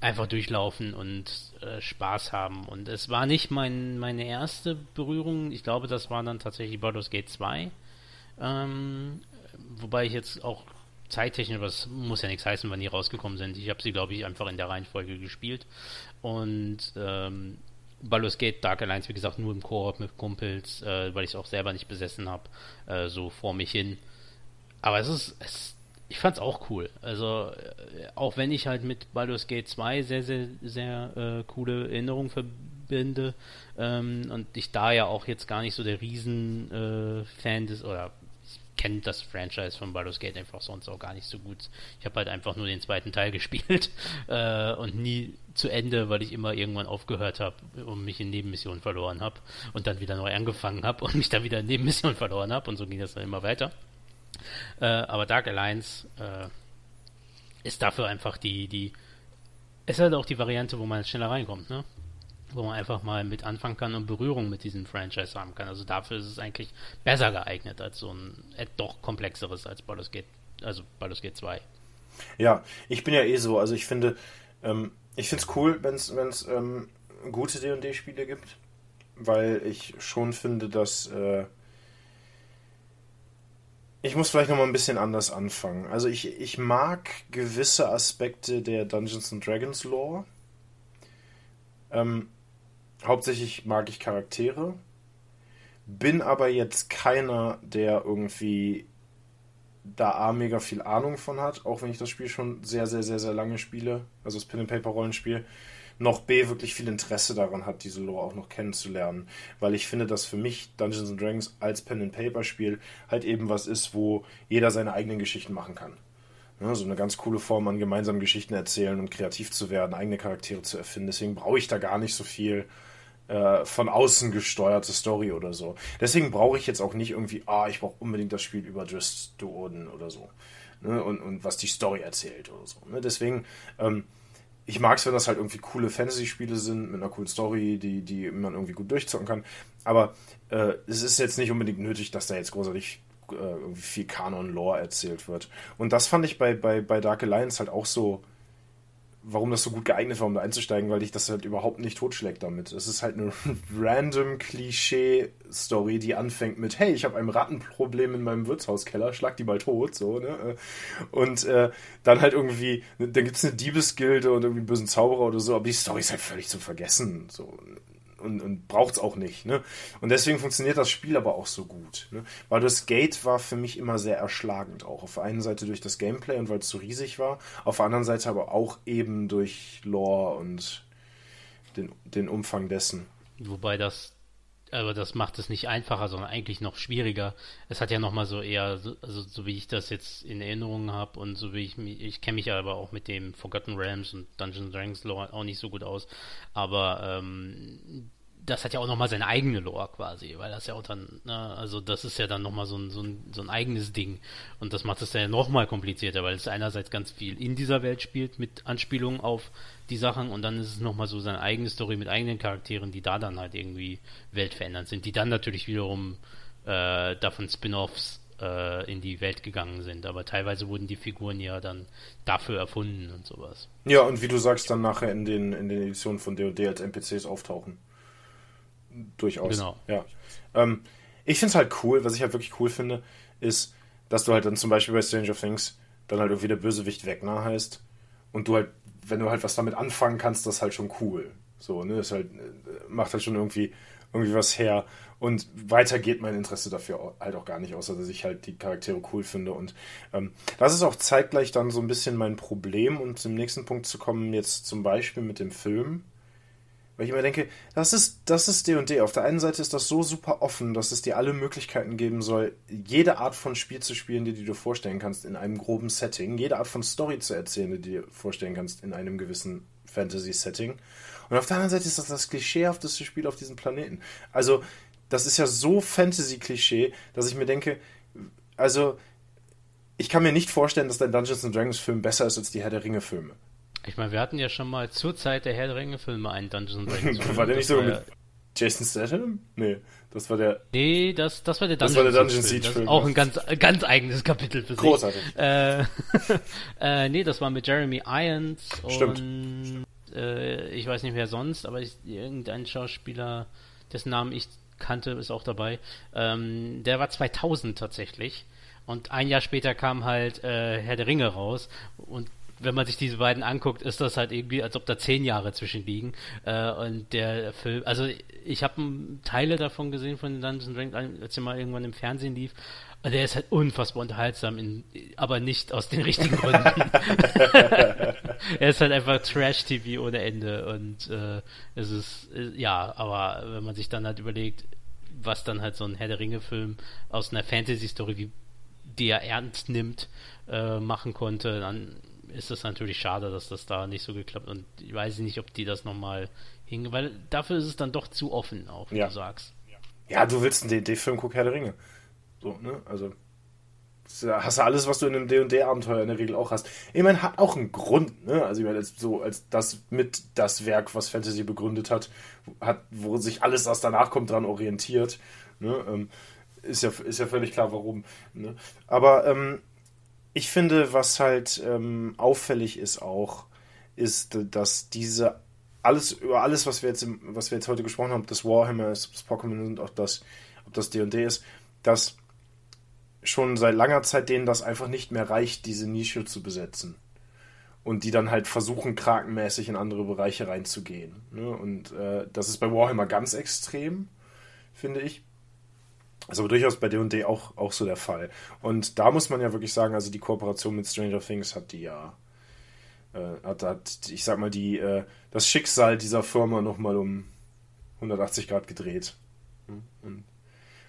S2: einfach durchlaufen und äh, Spaß haben. Und es war nicht mein, meine erste Berührung. Ich glaube, das war dann tatsächlich Baldur's Gate 2. Ähm, wobei ich jetzt auch zeittechnisch, was muss ja nichts heißen, wann die rausgekommen sind. Ich habe sie, glaube ich, einfach in der Reihenfolge gespielt. Und ähm, Baldur's Gate Dark Alliance, wie gesagt, nur im Koop mit Kumpels, äh, weil ich es auch selber nicht besessen habe, äh, so vor mich hin. Aber es ist, es ich fand's auch cool. Also, äh, auch wenn ich halt mit Baldur's Gate 2 sehr, sehr, sehr äh, coole Erinnerungen verbinde ähm, und ich da ja auch jetzt gar nicht so der Riesen-Fan äh, des, oder kennt das Franchise von Baldur's Gate einfach sonst auch gar nicht so gut. Ich habe halt einfach nur den zweiten Teil gespielt äh, und nie zu Ende, weil ich immer irgendwann aufgehört habe und mich in Nebenmissionen verloren habe und dann wieder neu angefangen habe und mich dann wieder in Nebenmissionen verloren habe und so ging das dann immer weiter. Äh, aber Dark Alliance äh, ist dafür einfach die, die, ist halt auch die Variante, wo man schneller reinkommt, ne? Wo man einfach mal mit anfangen kann und Berührung mit diesem Franchise haben kann. Also dafür ist es eigentlich besser geeignet als so ein äh, doch komplexeres als Baldur's Gate, also Baldur's Gate 2.
S1: Ja, ich bin ja eh so, also ich finde, ähm, ich finde es cool, wenn es ähm, gute D&D-Spiele gibt, weil ich schon finde, dass äh, ich muss vielleicht noch mal ein bisschen anders anfangen. Also ich, ich mag gewisse Aspekte der Dungeons and Dragons Lore. Ähm, hauptsächlich mag ich Charaktere. Bin aber jetzt keiner, der irgendwie da A mega viel Ahnung von hat, auch wenn ich das Spiel schon sehr, sehr, sehr, sehr lange spiele, also das Pen-and-Paper-Rollenspiel, noch B wirklich viel Interesse daran hat, diese Lore auch noch kennenzulernen. Weil ich finde, dass für mich Dungeons and Dragons als Pen-and-Paper-Spiel halt eben was ist, wo jeder seine eigenen Geschichten machen kann. Ja, so eine ganz coole Form an gemeinsamen Geschichten erzählen und kreativ zu werden, eigene Charaktere zu erfinden. Deswegen brauche ich da gar nicht so viel äh, von außen gesteuerte Story oder so. Deswegen brauche ich jetzt auch nicht irgendwie, ah, ich brauche unbedingt das Spiel über Just Duoden oder so. Ne? Und, und was die Story erzählt oder so. Ne? Deswegen, ähm, ich mag es, wenn das halt irgendwie coole Fantasy-Spiele sind, mit einer coolen Story, die, die man irgendwie gut durchzocken kann. Aber äh, es ist jetzt nicht unbedingt nötig, dass da jetzt großartig äh, viel Kanon-Lore erzählt wird. Und das fand ich bei, bei, bei Dark Alliance halt auch so warum das so gut geeignet war, um da einzusteigen, weil dich das halt überhaupt nicht totschlägt damit. Es ist halt eine random Klischee-Story, die anfängt mit, hey, ich habe ein Rattenproblem in meinem Wirtshauskeller, schlag die mal tot, so, ne? Und äh, dann halt irgendwie, dann gibt es eine Diebesgilde und irgendwie einen bösen Zauberer oder so, aber die Story ist halt völlig zu vergessen, so und, und braucht es auch nicht. Ne? Und deswegen funktioniert das Spiel aber auch so gut. Ne? Weil das Gate war für mich immer sehr erschlagend auch. Auf der einen Seite durch das Gameplay und weil es so riesig war, auf der anderen Seite aber auch eben durch Lore und den, den Umfang dessen.
S2: Wobei das aber das macht es nicht einfacher, sondern eigentlich noch schwieriger. Es hat ja nochmal so eher, also so wie ich das jetzt in Erinnerung habe und so wie ich mich, ich kenne mich aber auch mit dem Forgotten Realms und Dungeons Dragons Lore auch nicht so gut aus, aber ähm, das hat ja auch nochmal seine eigene Lore quasi, weil das ja auch dann, ne, also das ist ja dann nochmal so ein, so, ein, so ein eigenes Ding. Und das macht es ja nochmal komplizierter, weil es einerseits ganz viel in dieser Welt spielt mit Anspielungen auf die Sachen und dann ist es nochmal so seine eigene Story mit eigenen Charakteren, die da dann halt irgendwie weltverändernd sind, die dann natürlich wiederum äh, davon Spin-offs äh, in die Welt gegangen sind. Aber teilweise wurden die Figuren ja dann dafür erfunden und sowas.
S1: Ja, und wie du sagst, dann nachher in den, in den Editionen von D&D als NPCs auftauchen durchaus. Genau. Ja. Ähm, ich finde es halt cool, was ich halt wirklich cool finde, ist, dass du halt dann zum Beispiel bei Stranger Things dann halt irgendwie der Bösewicht Wegner heißt und du halt, wenn du halt was damit anfangen kannst, das ist halt schon cool. So, ne, das halt, äh, macht halt schon irgendwie, irgendwie was her. Und weiter geht mein Interesse dafür halt auch gar nicht, außer dass ich halt die Charaktere cool finde. Und ähm, das ist auch zeitgleich dann so ein bisschen mein Problem. Und zum nächsten Punkt zu kommen, jetzt zum Beispiel mit dem Film. Weil ich immer denke, das ist das ist D&D. Auf der einen Seite ist das so super offen, dass es dir alle Möglichkeiten geben soll, jede Art von Spiel zu spielen, die du dir vorstellen kannst in einem groben Setting, jede Art von Story zu erzählen, die du dir vorstellen kannst in einem gewissen Fantasy-Setting. Und auf der anderen Seite ist das das klischeehafteste Spiel auf diesem Planeten. Also, das ist ja so Fantasy-Klischee, dass ich mir denke, also, ich kann mir nicht vorstellen, dass der Dungeons Dragons Film besser ist als die Herr der Ringe Filme.
S2: Ich meine, wir hatten ja schon mal zur Zeit der Herr der Ringe-Filme einen Dungeons Dragons.
S1: Film. war der nicht so mit Jason Statham? Nee, das war der.
S2: Nee, das, das war der
S1: Dungeons, das war der Dungeon Siege Film.
S2: auch ein ganz, ganz eigenes Kapitel
S1: für sich. Großartig.
S2: Äh, äh, nee, das war mit Jeremy Irons
S1: Stimmt.
S2: und äh, ich weiß nicht wer sonst, aber ich, irgendein Schauspieler, dessen Namen ich kannte, ist auch dabei. Ähm, der war 2000 tatsächlich. Und ein Jahr später kam halt äh, Herr der Ringe raus und wenn man sich diese beiden anguckt, ist das halt irgendwie, als ob da zehn Jahre zwischen liegen. Äh, und der Film, also ich habe Teile davon gesehen von Dungeons Dragons, als er mal irgendwann im Fernsehen lief. Und der ist halt unfassbar unterhaltsam, in, aber nicht aus den richtigen Gründen. er ist halt einfach Trash-TV ohne Ende. Und äh, es ist, äh, ja, aber wenn man sich dann halt überlegt, was dann halt so ein Herr der Ringe-Film aus einer Fantasy-Story, wie die er ernst nimmt, äh, machen konnte, dann ist es natürlich schade, dass das da nicht so geklappt und ich weiß nicht, ob die das nochmal hingen, weil dafür ist es dann doch zu offen auch, wie
S1: ja.
S2: du sagst.
S1: Ja, du willst einen D&D-Film, guck Herr der Ringe. So, ne? Also hast du alles, was du in einem D&D-Abenteuer in der Regel auch hast. Ich meine, hat auch einen Grund, ne? Also ich meine, so als das mit das Werk, was Fantasy begründet hat, hat wo sich alles, was danach kommt, dran orientiert. Ne? Ähm, ist, ja, ist ja völlig klar, warum. Ne? Aber ähm, ich finde, was halt ähm, auffällig ist auch, ist, dass diese alles, über alles, was wir jetzt, was wir jetzt heute gesprochen haben, ob das Warhammer ist, ob das Pokémon und auch das, ob das D&D ist, dass schon seit langer Zeit denen das einfach nicht mehr reicht, diese Nische zu besetzen. Und die dann halt versuchen, krakenmäßig in andere Bereiche reinzugehen. Ne? Und äh, das ist bei Warhammer ganz extrem, finde ich. Ist aber durchaus bei D&D auch, auch so der Fall. Und da muss man ja wirklich sagen, also die Kooperation mit Stranger Things hat die ja äh, hat, hat, ich sag mal, die, äh, das Schicksal dieser Firma nochmal um 180 Grad gedreht. Und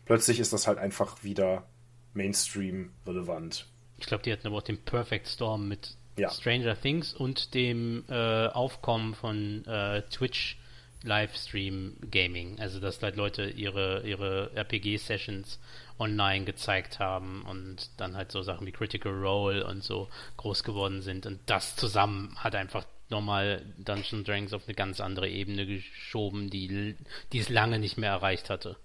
S1: plötzlich ist das halt einfach wieder Mainstream relevant.
S2: Ich glaube, die hatten aber auch den Perfect Storm mit ja. Stranger Things und dem äh, Aufkommen von äh, Twitch Livestream Gaming. Also, dass halt Leute ihre, ihre RPG-Sessions online gezeigt haben und dann halt so Sachen wie Critical Role und so groß geworden sind. Und das zusammen hat einfach nochmal Dungeons Dragons auf eine ganz andere Ebene geschoben, die, die es lange nicht mehr erreicht hatte.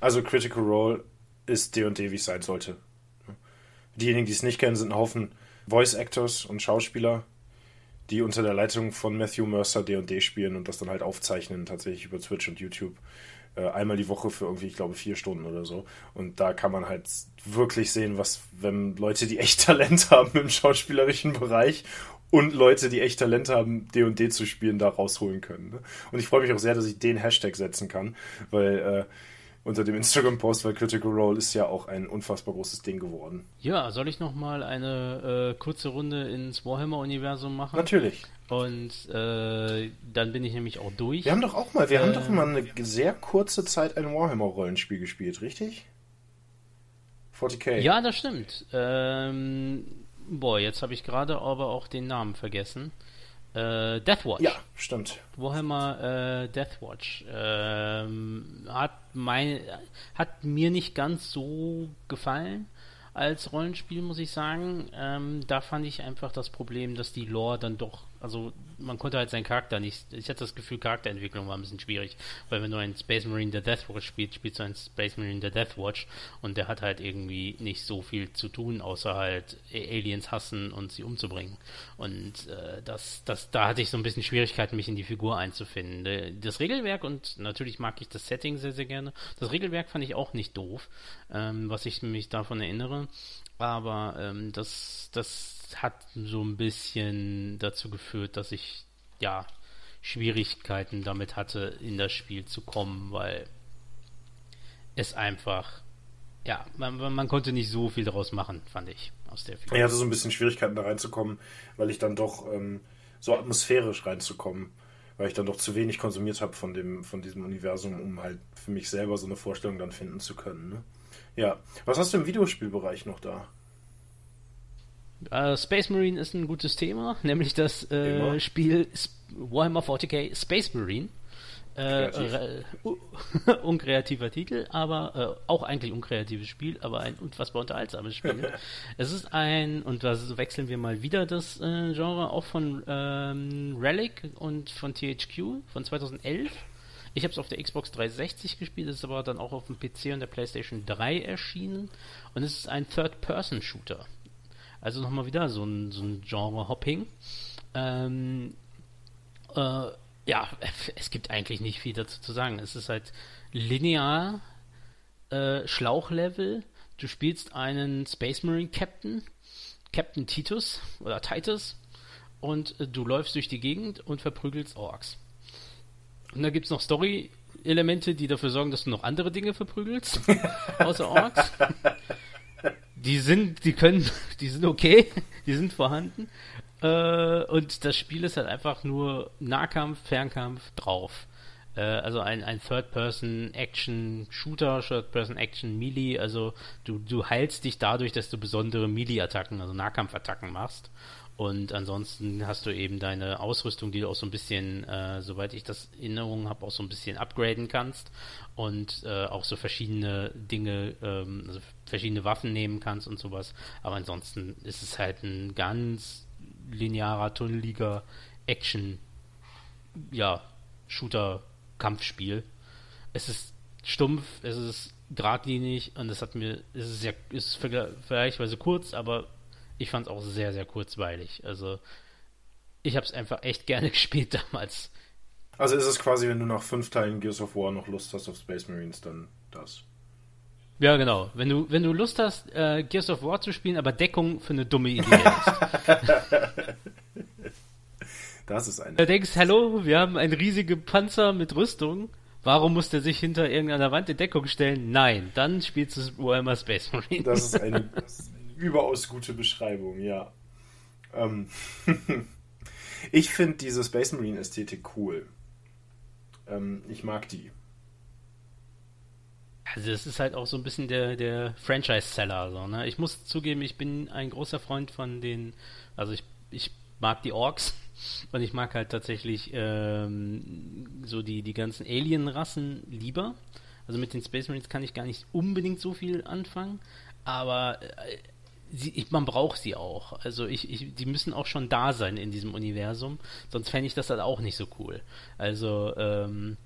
S1: Also Critical Role ist D&D, wie es sein sollte. Diejenigen, die es nicht kennen, sind ein Haufen Voice Actors und Schauspieler, die unter der Leitung von Matthew Mercer D&D spielen und das dann halt aufzeichnen, tatsächlich über Twitch und YouTube. Äh, einmal die Woche für irgendwie, ich glaube, vier Stunden oder so. Und da kann man halt wirklich sehen, was, wenn Leute, die echt Talent haben im schauspielerischen Bereich und Leute, die echt Talent haben, D&D zu spielen, da rausholen können. Ne? Und ich freue mich auch sehr, dass ich den Hashtag setzen kann, weil äh, unter dem Instagram-Post, weil Critical Role ist ja auch ein unfassbar großes Ding geworden.
S2: Ja, soll ich nochmal eine äh, kurze Runde ins Warhammer-Universum machen?
S1: Natürlich.
S2: Und äh, dann bin ich nämlich auch durch.
S1: Wir haben doch auch mal, wir äh, haben doch mal eine sehr kurze Zeit ein Warhammer-Rollenspiel gespielt, richtig?
S2: 40k. Ja, das stimmt. Ähm, boah, jetzt habe ich gerade aber auch den Namen vergessen. Äh, Deathwatch.
S1: Ja, stimmt.
S2: Warhammer äh, Deathwatch. Ähm, hat, mein, hat mir nicht ganz so gefallen als Rollenspiel, muss ich sagen. Ähm, da fand ich einfach das Problem, dass die Lore dann doch also man konnte halt seinen Charakter nicht. Ich hatte das Gefühl, Charakterentwicklung war ein bisschen schwierig, weil wenn du einen Space Marine der Deathwatch spielst, spielst du einen Space Marine der Deathwatch und der hat halt irgendwie nicht so viel zu tun, außer halt Aliens hassen und sie umzubringen. Und äh, das, das, da hatte ich so ein bisschen Schwierigkeiten, mich in die Figur einzufinden. Das Regelwerk und natürlich mag ich das Setting sehr, sehr gerne. Das Regelwerk fand ich auch nicht doof, ähm, was ich mich davon erinnere. Aber ähm, das, das hat so ein bisschen dazu geführt, dass ich ja Schwierigkeiten damit hatte, in das Spiel zu kommen, weil es einfach ja, man, man konnte nicht so viel daraus machen, fand ich, aus der
S1: Figur. Ich hatte so ein bisschen Schwierigkeiten da reinzukommen, weil ich dann doch ähm, so atmosphärisch reinzukommen, weil ich dann doch zu wenig konsumiert habe von dem, von diesem Universum, um halt für mich selber so eine Vorstellung dann finden zu können. Ne? Ja. Was hast du im Videospielbereich noch da?
S2: Uh, Space Marine ist ein gutes Thema, nämlich das äh, Spiel Warhammer 40k Space Marine. Äh, unkreativer Titel, aber äh, auch eigentlich unkreatives Spiel, aber ein unfassbar unterhaltsames Spiel. es ist ein, und da wechseln wir mal wieder das äh, Genre, auch von ähm, Relic und von THQ von 2011. Ich habe es auf der Xbox 360 gespielt, es ist aber dann auch auf dem PC und der PlayStation 3 erschienen und es ist ein Third-Person-Shooter. Also nochmal wieder so ein, so ein Genre-Hopping. Ähm, äh, ja, es gibt eigentlich nicht viel dazu zu sagen. Es ist halt linear, äh, Schlauchlevel. Du spielst einen Space Marine Captain, Captain Titus oder Titus, und äh, du läufst durch die Gegend und verprügelst Orks. Und da gibt es noch Story-Elemente, die dafür sorgen, dass du noch andere Dinge verprügelst, außer Orks die sind, die können, die sind okay, die sind vorhanden. Äh, und das Spiel ist halt einfach nur Nahkampf, Fernkampf drauf. Äh, also ein, ein Third-Person-Action-Shooter, Third-Person-Action-Melee. Also du, du heilst dich dadurch, dass du besondere Melee-Attacken, also Nahkampfattacken machst. Und ansonsten hast du eben deine Ausrüstung, die du auch so ein bisschen, äh, soweit ich das in Erinnerung habe, auch so ein bisschen upgraden kannst und äh, auch so verschiedene Dinge, ähm, also verschiedene Waffen nehmen kannst und sowas. Aber ansonsten ist es halt ein ganz linearer, tunneliger Action, ja, Shooter-Kampfspiel. Es ist stumpf, es ist geradlinig und es hat mir, es ist es ist vergleichsweise kurz, aber ich fand es auch sehr, sehr kurzweilig. Also ich habe es einfach echt gerne gespielt damals.
S1: Also ist es quasi, wenn du nach fünf Teilen Gears of War noch Lust hast auf Space Marines, dann das.
S2: Ja, genau. Wenn du, wenn du Lust hast, äh, Gears of War zu spielen, aber Deckung für eine dumme Idee hast.
S1: das ist eine.
S2: Du denkst, hallo, wir haben einen riesigen Panzer mit Rüstung. Warum muss der sich hinter irgendeiner Wand in Deckung stellen? Nein, dann spielst du Warhammer Space Marine.
S1: Das ist eine, das ist eine überaus gute Beschreibung, ja. Ähm ich finde diese Space Marine Ästhetik cool. Ähm, ich mag die.
S2: Also das ist halt auch so ein bisschen der, der Franchise-Seller. So, ne? Ich muss zugeben, ich bin ein großer Freund von den, also ich, ich mag die Orks und ich mag halt tatsächlich ähm, so die, die ganzen Alien-Rassen lieber. Also mit den Space Marines kann ich gar nicht unbedingt so viel anfangen, aber äh, sie, ich, man braucht sie auch. Also ich, ich, die müssen auch schon da sein in diesem Universum, sonst fände ich das halt auch nicht so cool. Also ähm,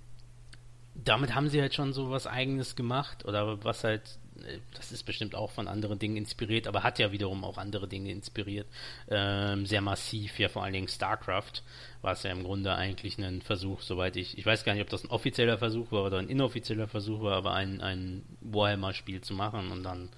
S2: damit haben sie halt schon so was Eigenes gemacht oder was halt, äh, das ist bestimmt auch von anderen Dingen inspiriert, aber hat ja wiederum auch andere Dinge inspiriert. Ähm, sehr massiv, ja vor allen Dingen StarCraft war es ja im Grunde eigentlich ein Versuch, soweit ich, ich weiß gar nicht, ob das ein offizieller Versuch war oder ein inoffizieller Versuch war, aber ein, ein Warhammer-Spiel zu machen und dann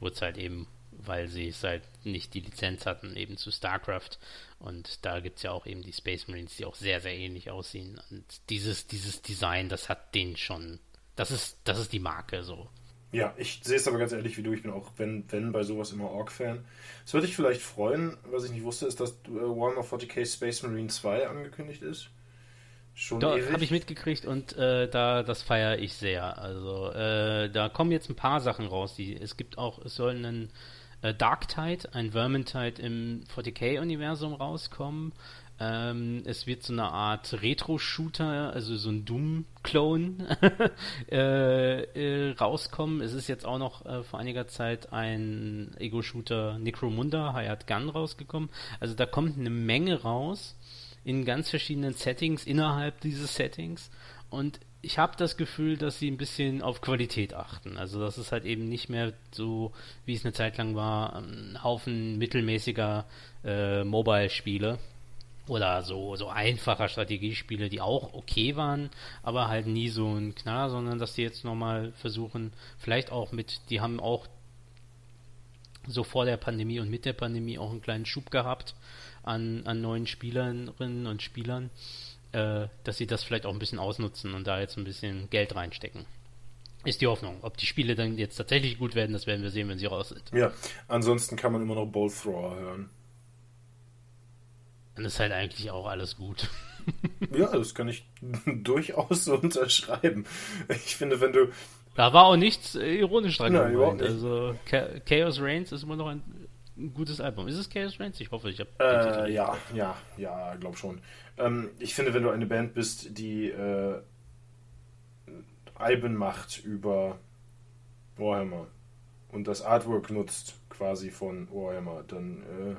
S2: wurde es halt eben weil sie halt nicht die Lizenz hatten, eben zu StarCraft. Und da gibt es ja auch eben die Space Marines, die auch sehr, sehr ähnlich aussehen. Und dieses, dieses Design, das hat den schon. Das ist, das ist die Marke so.
S1: Ja, ich sehe es aber ganz ehrlich wie du. Ich bin auch, wenn, wenn bei sowas immer Org-Fan. Es würde dich vielleicht freuen, was ich nicht wusste, ist, dass äh, Warhammer 40k Space Marine 2 angekündigt ist.
S2: Schon da habe ich mitgekriegt und äh, da das feiere ich sehr. Also äh, da kommen jetzt ein paar Sachen raus. Die es gibt auch, es soll einen äh, Darktide, ein Vermintide im 40k-Universum rauskommen. Ähm, es wird so eine Art Retro-Shooter, also so ein Doom-Clone äh, äh, rauskommen. Es ist jetzt auch noch äh, vor einiger Zeit ein Ego-Shooter Necromunda, Hayat Gun rausgekommen. Also da kommt eine Menge raus in ganz verschiedenen Settings innerhalb dieses Settings. Und ich habe das Gefühl, dass sie ein bisschen auf Qualität achten. Also dass es halt eben nicht mehr so, wie es eine Zeit lang war, ein Haufen mittelmäßiger äh, Mobile-Spiele oder so, so einfacher Strategiespiele, die auch okay waren, aber halt nie so ein Knaller, sondern dass die jetzt nochmal versuchen, vielleicht auch mit, die haben auch so vor der Pandemie und mit der Pandemie auch einen kleinen Schub gehabt an, an neuen Spielerinnen und Spielern äh, dass sie das vielleicht auch ein bisschen ausnutzen und da jetzt ein bisschen Geld reinstecken. Ist die Hoffnung. Ob die Spiele dann jetzt tatsächlich gut werden, das werden wir sehen, wenn sie raus sind.
S1: Ja, ansonsten kann man immer noch Bolt Thrower hören.
S2: Dann ist halt eigentlich auch alles gut.
S1: ja, das kann ich durchaus so unterschreiben. Ich finde, wenn du.
S2: Da war auch nichts ironisch dran. Nein, gemeint. Also Chaos Reigns ist immer noch ein ein gutes Album. Ist es Chaos Reigns? Ich hoffe, ich habe.
S1: Äh, ja, ja, ja, glaub schon. Ähm, ich finde, wenn du eine Band bist, die äh, Alben macht über Warhammer und das Artwork nutzt quasi von Warhammer, dann äh,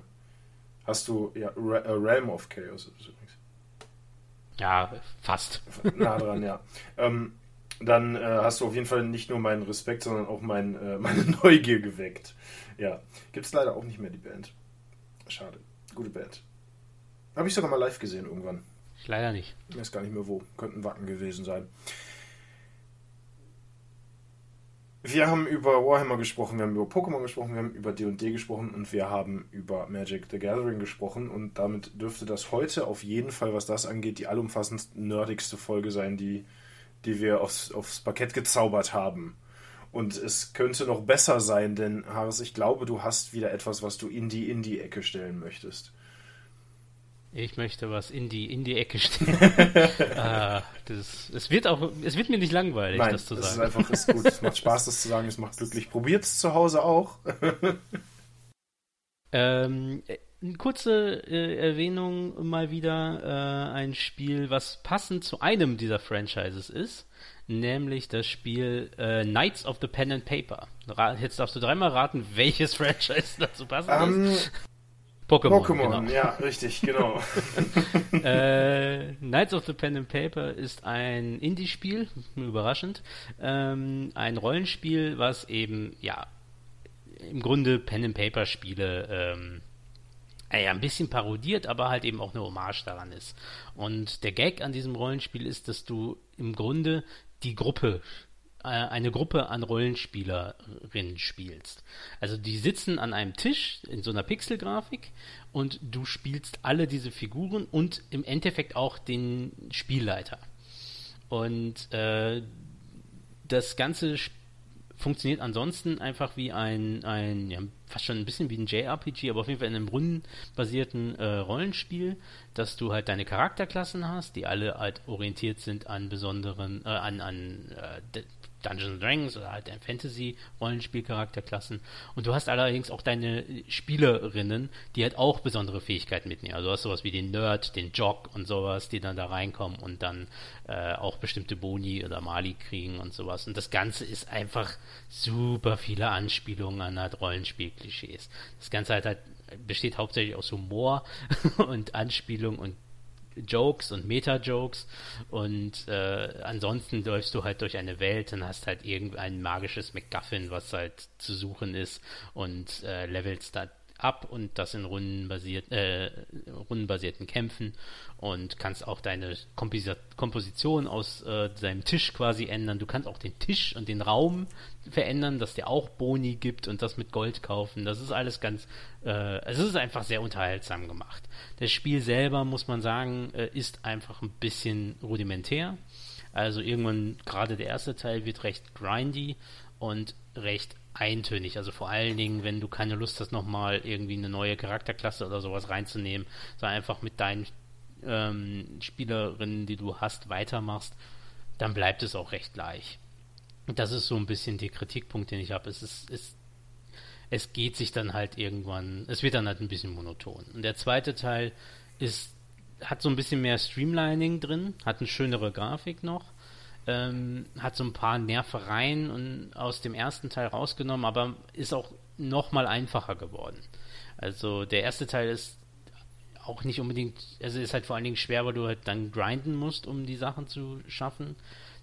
S1: hast du ja Realm of Chaos übrigens.
S2: Ja, fast.
S1: Nah dran, ja. Ähm, dann äh, hast du auf jeden Fall nicht nur meinen Respekt, sondern auch mein, äh, meine Neugier geweckt. Ja, gibt es leider auch nicht mehr die Band. Schade. Gute Band. Habe ich sogar mal live gesehen irgendwann.
S2: Leider nicht.
S1: Ich weiß gar nicht mehr wo. Könnten Wacken gewesen sein. Wir haben über Warhammer gesprochen, wir haben über Pokémon gesprochen, wir haben über D&D gesprochen und wir haben über Magic the Gathering gesprochen und damit dürfte das heute auf jeden Fall, was das angeht, die allumfassend nerdigste Folge sein, die die wir aufs, aufs Parkett gezaubert haben. Und es könnte noch besser sein, denn Haris, ich glaube, du hast wieder etwas, was du in die Indie-Ecke stellen möchtest.
S2: Ich möchte was in die in die Ecke stellen. ah, das, es wird auch, es wird mir nicht langweilig,
S1: Nein,
S2: das zu sagen.
S1: Es ist einfach ist gut. Es macht Spaß, das zu sagen. Es macht glücklich. Probiert es zu Hause auch.
S2: ähm, eine kurze äh, Erwähnung mal wieder äh, ein Spiel, was passend zu einem dieser Franchises ist, nämlich das Spiel äh, Knights of the Pen and Paper. Ra jetzt darfst du dreimal raten, welches Franchise dazu passend um, ist. Ähm,
S1: Pokémon. Pokémon, genau. ja, richtig, genau.
S2: äh, Knights of the Pen and Paper ist ein Indie-Spiel, überraschend. Ähm, ein Rollenspiel, was eben, ja, im Grunde Pen and Paper Spiele ähm, ja, ein bisschen parodiert, aber halt eben auch eine Hommage daran ist. Und der Gag an diesem Rollenspiel ist, dass du im Grunde die Gruppe äh, eine Gruppe an Rollenspielerinnen spielst. Also die sitzen an einem Tisch in so einer Pixelgrafik und du spielst alle diese Figuren und im Endeffekt auch den Spielleiter. Und äh, das ganze Spiel funktioniert ansonsten einfach wie ein, ein ja, fast schon ein bisschen wie ein JRPG, aber auf jeden Fall in einem rundenbasierten äh, Rollenspiel, dass du halt deine Charakterklassen hast, die alle halt orientiert sind an besonderen, äh, an, an äh, Dungeons Dragons oder halt ein Fantasy-Rollenspiel-Charakterklassen. Und du hast allerdings auch deine Spielerinnen, die halt auch besondere Fähigkeiten mitnehmen. Also du hast sowas wie den Nerd, den Jock und sowas, die dann da reinkommen und dann äh, auch bestimmte Boni oder Mali kriegen und sowas. Und das Ganze ist einfach super viele Anspielungen an halt Rollenspiel-Klischees. Das Ganze halt, halt besteht hauptsächlich aus Humor und Anspielung und Jokes und Meta-Jokes. Und äh, ansonsten läufst du halt durch eine Welt und hast halt irgendein magisches MacGuffin, was halt zu suchen ist und äh, levelst da ab und das in rundenbasiert, äh, rundenbasierten Kämpfen und kannst auch deine Komposi Komposition aus äh, deinem Tisch quasi ändern. Du kannst auch den Tisch und den Raum verändern, dass der auch Boni gibt und das mit Gold kaufen. Das ist alles ganz, äh, es ist einfach sehr unterhaltsam gemacht. Das Spiel selber, muss man sagen, äh, ist einfach ein bisschen rudimentär. Also irgendwann, gerade der erste Teil wird recht grindy und recht eintönig. Also vor allen Dingen, wenn du keine Lust hast, nochmal irgendwie eine neue Charakterklasse oder sowas reinzunehmen, sondern einfach mit deinen ähm, Spielerinnen, die du hast, weitermachst, dann bleibt es auch recht gleich. Und das ist so ein bisschen der Kritikpunkt, den ich habe. Es ist, es, es geht sich dann halt irgendwann, es wird dann halt ein bisschen monoton. Und der zweite Teil ist, hat so ein bisschen mehr Streamlining drin, hat eine schönere Grafik noch ähm, hat so ein paar Nervereien und aus dem ersten Teil rausgenommen, aber ist auch noch mal einfacher geworden. Also der erste Teil ist auch nicht unbedingt, also ist halt vor allen Dingen schwer, weil du halt dann grinden musst, um die Sachen zu schaffen.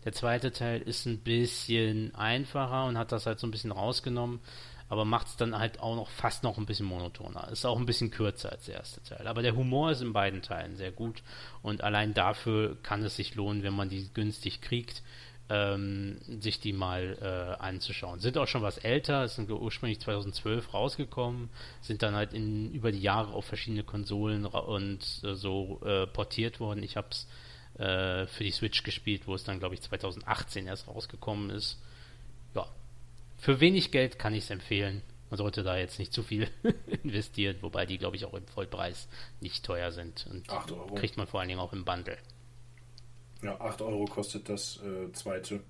S2: Der zweite Teil ist ein bisschen einfacher und hat das halt so ein bisschen rausgenommen aber macht es dann halt auch noch fast noch ein bisschen monotoner. Ist auch ein bisschen kürzer als der erste Teil. Aber der Humor ist in beiden Teilen sehr gut und allein dafür kann es sich lohnen, wenn man die günstig kriegt, ähm, sich die mal äh, anzuschauen. Sind auch schon was älter, sind ursprünglich 2012 rausgekommen, sind dann halt in, über die Jahre auf verschiedene Konsolen und äh, so äh, portiert worden. Ich habe es äh, für die Switch gespielt, wo es dann, glaube ich, 2018 erst rausgekommen ist. Für wenig Geld kann ich es empfehlen. Man sollte da jetzt nicht zu viel investieren, wobei die, glaube ich, auch im Vollpreis nicht teuer sind. Und 8 Euro. kriegt man vor allen Dingen auch im Bundle.
S1: Ja, 8 Euro kostet das äh, zweite.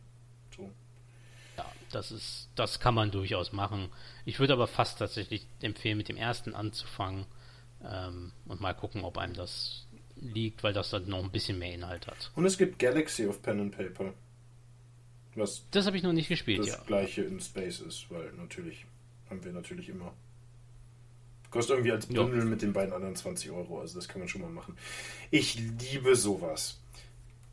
S1: So.
S2: Ja, das ist, das kann man durchaus machen. Ich würde aber fast tatsächlich empfehlen, mit dem ersten anzufangen ähm, und mal gucken, ob einem das liegt, weil das dann noch ein bisschen mehr Inhalt hat.
S1: Und es gibt Galaxy of Pen and Paper.
S2: Was das habe ich noch nicht gespielt,
S1: das ja. Das gleiche in Space ist, weil natürlich haben wir natürlich immer. Kostet irgendwie als Bundle mit den beiden anderen 20 Euro, also das kann man schon mal machen. Ich liebe sowas.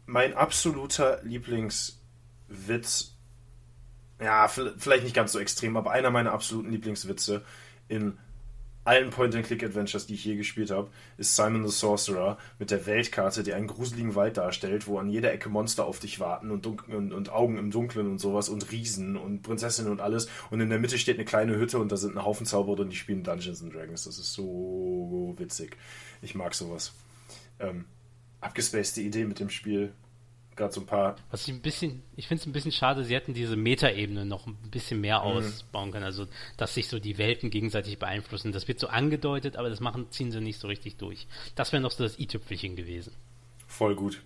S1: Mein absoluter Lieblingswitz, ja, vielleicht nicht ganz so extrem, aber einer meiner absoluten Lieblingswitze in allen Point-and-Click-Adventures, die ich je gespielt habe, ist Simon the Sorcerer mit der Weltkarte, die einen gruseligen Wald darstellt, wo an jeder Ecke Monster auf dich warten und, und, und, Augen im Dunkeln und sowas und Riesen und Prinzessinnen und alles. Und in der Mitte steht eine kleine Hütte und da sind ein Haufen Zauberer und die spielen Dungeons and Dragons. Das ist so witzig. Ich mag sowas. Ähm, abgespacede Idee mit dem Spiel gerade so ein paar.
S2: Was ich ein bisschen, ich finde es ein bisschen schade, sie hätten diese Metaebene noch ein bisschen mehr mhm. ausbauen können. Also, dass sich so die Welten gegenseitig beeinflussen. Das wird so angedeutet, aber das machen, ziehen sie nicht so richtig durch. Das wäre noch so das i-Tüpfelchen gewesen.
S1: Voll gut.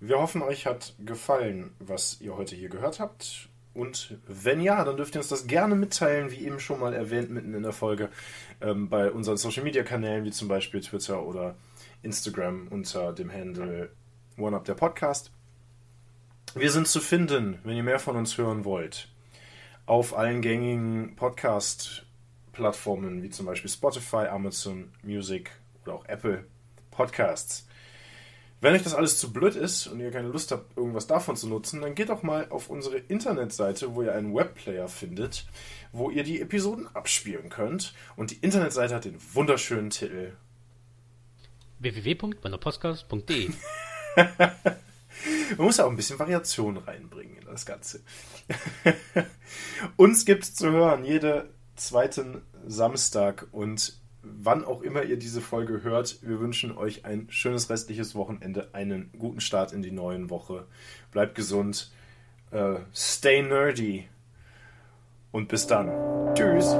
S1: Wir hoffen, euch hat gefallen, was ihr heute hier gehört habt. Und wenn ja, dann dürft ihr uns das gerne mitteilen, wie eben schon mal erwähnt, mitten in der Folge, ähm, bei unseren Social Media Kanälen, wie zum Beispiel Twitter oder Instagram unter dem Handle OneUp der Podcast. Wir sind zu finden, wenn ihr mehr von uns hören wollt, auf allen gängigen Podcast-Plattformen wie zum Beispiel Spotify, Amazon Music oder auch Apple Podcasts. Wenn euch das alles zu blöd ist und ihr keine Lust habt, irgendwas davon zu nutzen, dann geht doch mal auf unsere Internetseite, wo ihr einen Webplayer findet, wo ihr die Episoden abspielen könnt. Und die Internetseite hat den wunderschönen Titel
S2: www.meiner-podcast.de
S1: Man muss ja auch ein bisschen Variation reinbringen in das Ganze. Uns gibt es zu hören jeden zweiten Samstag und wann auch immer ihr diese Folge hört, wir wünschen euch ein schönes restliches Wochenende, einen guten Start in die neuen Woche. Bleibt gesund, uh, stay nerdy und bis dann. Tschüss.